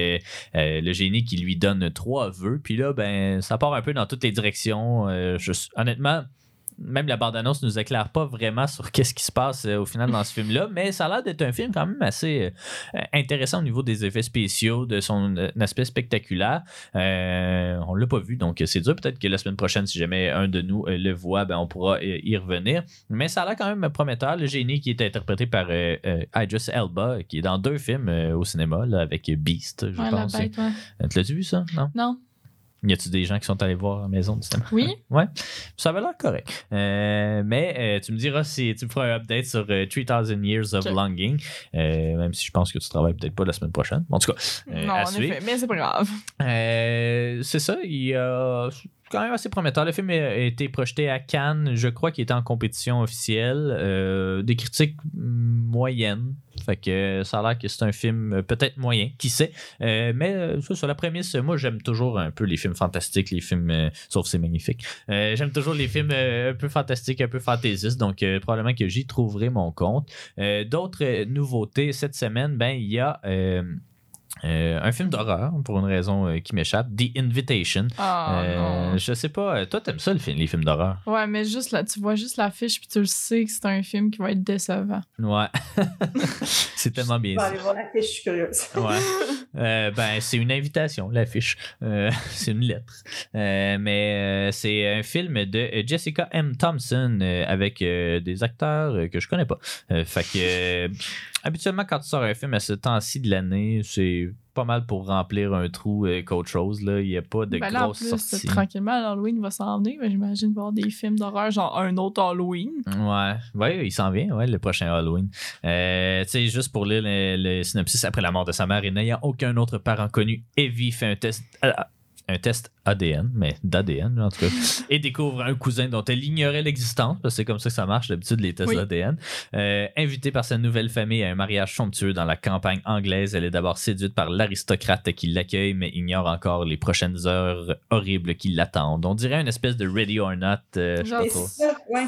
le génie qui lui donne trois vœux. Puis là, ben, ça part un peu dans toutes les directions. Honnêtement, même la bande-annonce nous éclaire pas vraiment sur qu'est-ce qui se passe euh, au final dans ce film-là, mais ça a l'air d'être un film quand même assez euh, intéressant au niveau des effets spéciaux, de son euh, aspect spectaculaire. On l'a pas vu, donc c'est dur. Peut-être que la semaine prochaine, si jamais un de nous le voit, ben, on pourra y revenir. Mais ça a l'air quand même prometteur. Le génie qui est interprété par Idris Elba, qui est dans deux films au cinéma, là, avec Beast, je Ouais, la pense. bête, ouais. Tu L'as-tu vu ça? Non? Non. Y a-tu des gens qui sont allés voir à la maison du cinéma? Oui. [LAUGHS] Ouais, ça avait l'air correct. Euh, mais euh, tu me diras si tu me feras un update sur euh, 3000 Years of. Longing, euh, même si je pense que tu travailles peut-être pas la semaine prochaine. En tout cas, non, à en suivre. effet. Mais c'est pas grave. C'est ça, il y a- quand même assez prometteur. Le film a été projeté à Cannes. Je crois qu'il était en compétition officielle. Euh, des critiques moyennes. Fait que ça a l'air que c'est un film peut-être moyen, qui sait. Euh, mais euh, sur la prémisse, moi j'aime toujours un peu les films fantastiques, les films, euh, sauf c'est magnifique. J'aime toujours les films un peu fantastiques, un peu fantaisistes. Donc probablement que j'y trouverai mon compte. D'autres nouveautés cette semaine, ben il y a. euh, un film d'horreur, pour une raison euh, qui m'échappe, The Invitation. Ah, Euh, non. je sais pas, toi t'aimes ça le film- les films d'horreur? Ouais, mais juste là, tu vois juste l'affiche puis tu le sais que c'est un film qui va être décevant. Ouais. [LAUGHS] c'est tellement bien Je vais aller voir la fiche, je suis curieuse. Ouais. Euh, ben, c'est une invitation, l'affiche. Euh, [LAUGHS] c'est une lettre. Euh, mais euh, c'est un film de Jessica M. Thompson euh, avec euh, des acteurs euh, que je connais pas. Euh, fait que, euh, habituellement, quand tu sors un film à ce temps-ci de l'année, c'est pas mal pour remplir un trou euh, qu'autre chose. Là. Il n'y a pas de Ben là, en grosses plus, sorties. tranquillement, l'Halloween va s'en venir, mais j'imagine voir des films d'horreur, genre un autre Halloween. Ouais, ouais, il s'en vient, ouais, le prochain Halloween. Euh, tu sais, juste pour lire le, synopsis, après la mort de sa mère et n'ayant aucun autre parent connu, Evie fait un test, un test ADN, mais d'ADN en tout cas, [LAUGHS] et découvre un cousin dont elle ignorait l'existence, parce que c'est comme ça que ça marche d'habitude les tests Oui. d'ADN. Euh, invitée par sa nouvelle famille à un mariage somptueux dans la campagne anglaise, elle est d'abord séduite par l'aristocrate qui l'accueille, mais ignore encore les prochaines heures horribles qui l'attendent. On dirait une espèce de Ready or Not. euh, je sais pas trop. ça, ouais.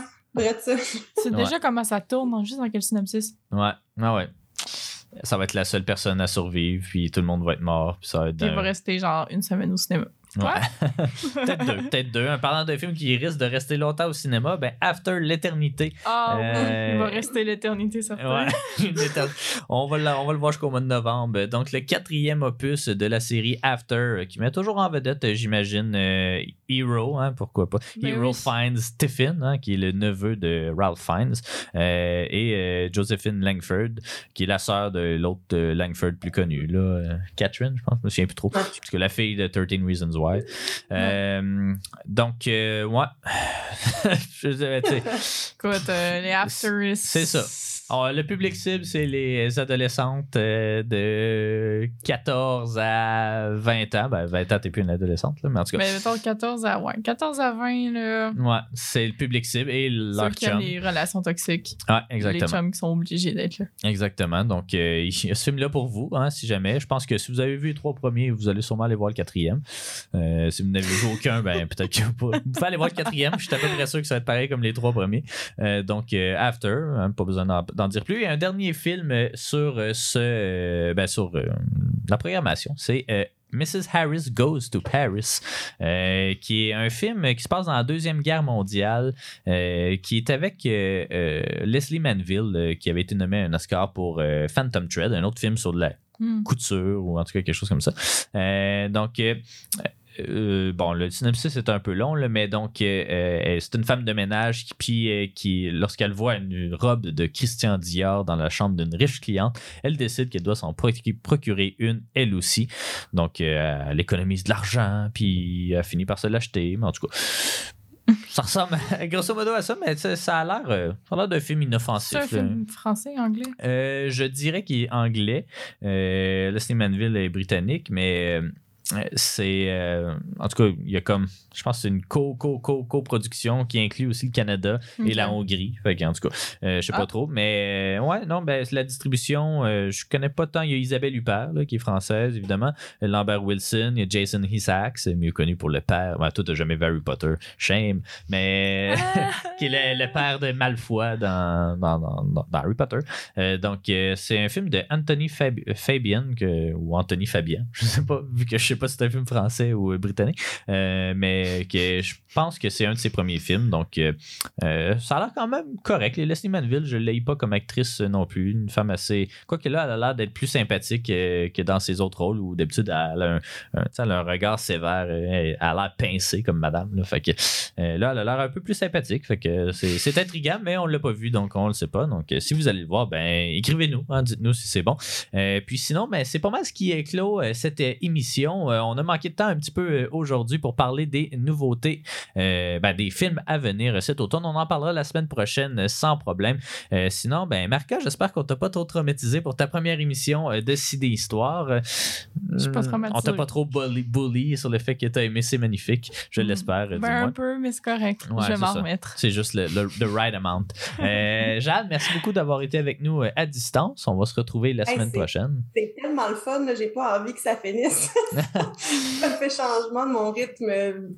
C'est Ouais. déjà comment ça tourne, juste dans quel synopsis? Ouais, ah ouais. Ça va être la seule personne à survivre, puis tout le monde va être mort, puis ça va être. Il va rester genre une semaine au cinéma. Quoi? [LAUGHS] peut-être deux, peut-être deux. En parlant d'un film qui risque de rester longtemps au cinéma, ben After l'éternité. Ah Euh, oui, il va rester l'éternité, certain. Ouais, [LAUGHS] on, va le, on va le voir jusqu'au mois de novembre. Donc, le quatrième opus de la série After, euh, qui met toujours en vedette, euh, j'imagine, euh, Hero, hein, pourquoi pas. Ben Hero oui. finds Stephen, hein, qui est le neveu de Ralph Fiennes, euh, et euh, Josephine Langford, qui est la sœur de l'autre euh, Langford plus connu, là, euh, Catherine, je pense, je me souviens plus trop. Parce que la fille de 13 Reasons Why. Donc, ouais. Je Écoute, les After. C'est ça. Alors, le public cible, c'est les adolescentes euh, de 14 à 20 ans. Ben, 20 ans, t'es plus une adolescente, là, mais en tout cas. Mais mettons 14 à, ouais, 14 à 20, là. Ouais, c'est le public cible et Ceux leur qui aiment chum. les relations toxiques. Ouais, Les exactement. chums qui sont obligés d'être là. Exactement. Donc, euh, il y a ce film-là pour vous, hein, si jamais. Je pense que si vous avez vu les trois premiers, vous allez sûrement aller voir le quatrième. Euh, si vous n'avez vu aucun, ben [LAUGHS] peut-être que vous, vous pouvez aller voir le quatrième. Je suis à peu près sûr que ça va être pareil comme les trois premiers. Euh, donc, After, hein, pas besoin d'en, d'en dire plus. Et un dernier film euh, sur euh, ce, euh, ben, sur la programmation, c'est Mrs. Harris Goes to Paris, euh, qui est un film qui se passe dans la Deuxième Guerre mondiale, euh, qui est avec euh, Leslie Manville, qui avait été nommé un Oscar pour Phantom Thread, un autre film sur de la Hmm. couture ou en tout cas quelque chose comme ça. Donc, euh, bon, le synopsis est un peu long, là, mais donc, euh, euh, c'est une femme de ménage qui, puis, qui lorsqu'elle voit une robe de Christian Dior dans la chambre d'une riche cliente, elle décide qu'elle doit s'en procu- procurer une, elle aussi. Donc, elle économise de l'argent, puis elle finit par se l'acheter, mais en tout cas. Ça ressemble [LAUGHS] grosso modo à ça, mais ça, a l'air d'un film C'est inoffensif. un là. film français, anglais. Euh, je dirais qu'il est anglais. Euh, Leslie Manville est britannique, mais c'est. euh, en tout cas, il y a comme. Je pense que c'est une co, co, co, coproduction qui inclut aussi le Canada et la Hongrie. Fait que, en tout cas, euh, je sais Ah. pas trop. Mais euh, ouais, non, ben, la distribution, euh, je connais pas tant. Il y a Isabelle Huppert, là, qui est française, évidemment. Lambert Wilson, il y a Jason Isaacs, mieux connu pour le père. Ouais, toi, t'as jamais vu Harry Potter. Shame. Mais. [LAUGHS] qui est le, le père de Malfoy dans, dans, dans- dans- Harry Potter. Euh, donc, euh, c'est un film de Anthony Fab- Fabian, que, ou Anthony Fabian, [LAUGHS] je sais pas, vu que je sais pas si c'est un film français ou euh, britannique, euh, mais que je pense que c'est un de ses premiers films. Donc, euh, ça a l'air quand même correct. Les Leslie Manville, je ne l'ai pas comme actrice non plus. Une femme assez. Quoique là, elle a l'air d'être plus sympathique que dans ses autres rôles où d'habitude, elle a un, a un regard sévère. Elle a l'air pincée comme madame. Là, fait que, là, elle a l'air un peu plus sympathique. Fait que c'est intriguant, mais on l'a pas vu, donc on le sait pas. Donc, si vous allez le voir, ben écrivez-nous, hein, dites-nous si c'est bon. Puis sinon, ben, c'est pas mal ce qui clôt euh, cette émission. Sinon, euh, on a manqué de temps un petit peu euh, aujourd'hui pour parler des nouveautés, euh, ben, des films à venir cet automne. On en parlera la semaine prochaine sans problème. Euh, sinon, ben, Marca, j'espère qu'on t'a pas trop traumatisé pour ta première émission de Ciné Histoire. Je suis pas hmm. On t'a pas trop bully, bully sur le fait que t'as aimé C'est magnifique. Je l'espère, euh, Ben, un peu, mais c'est correct. Ouais, je vais m'en remettre. C'est juste le, le- the right amount. [LAUGHS] Euh, Jade, merci beaucoup d'avoir été avec nous à distance. On va se retrouver la Hey, semaine prochaine. C'est tellement le fun, j'ai pas envie que ça finisse. [LAUGHS] [LAUGHS] ça fait changement de mon rythme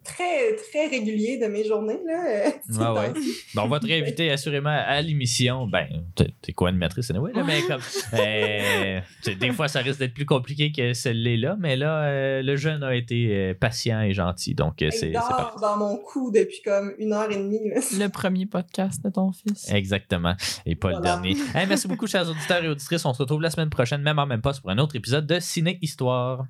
très, très régulier de mes journées. Là, Ouais. [LAUGHS] Ben, on va te réinviter assurément à l'émission. Ben, t'es- t'es co-animatrice, anyway, là, mais comme. [LAUGHS] euh, des fois, ça risque d'être plus compliqué que celle-là, mais là, euh, le jeune a été euh, patient et gentil. Donc, euh, c'est dort dans mon cou depuis comme une heure et demie. là. Le premier podcast de ton fils. Exactement. Et pas le dernier. Hey, merci beaucoup, chers auditeurs et auditrices. On se retrouve la semaine prochaine, même en même pas, pour un autre épisode de Ciné Histoire.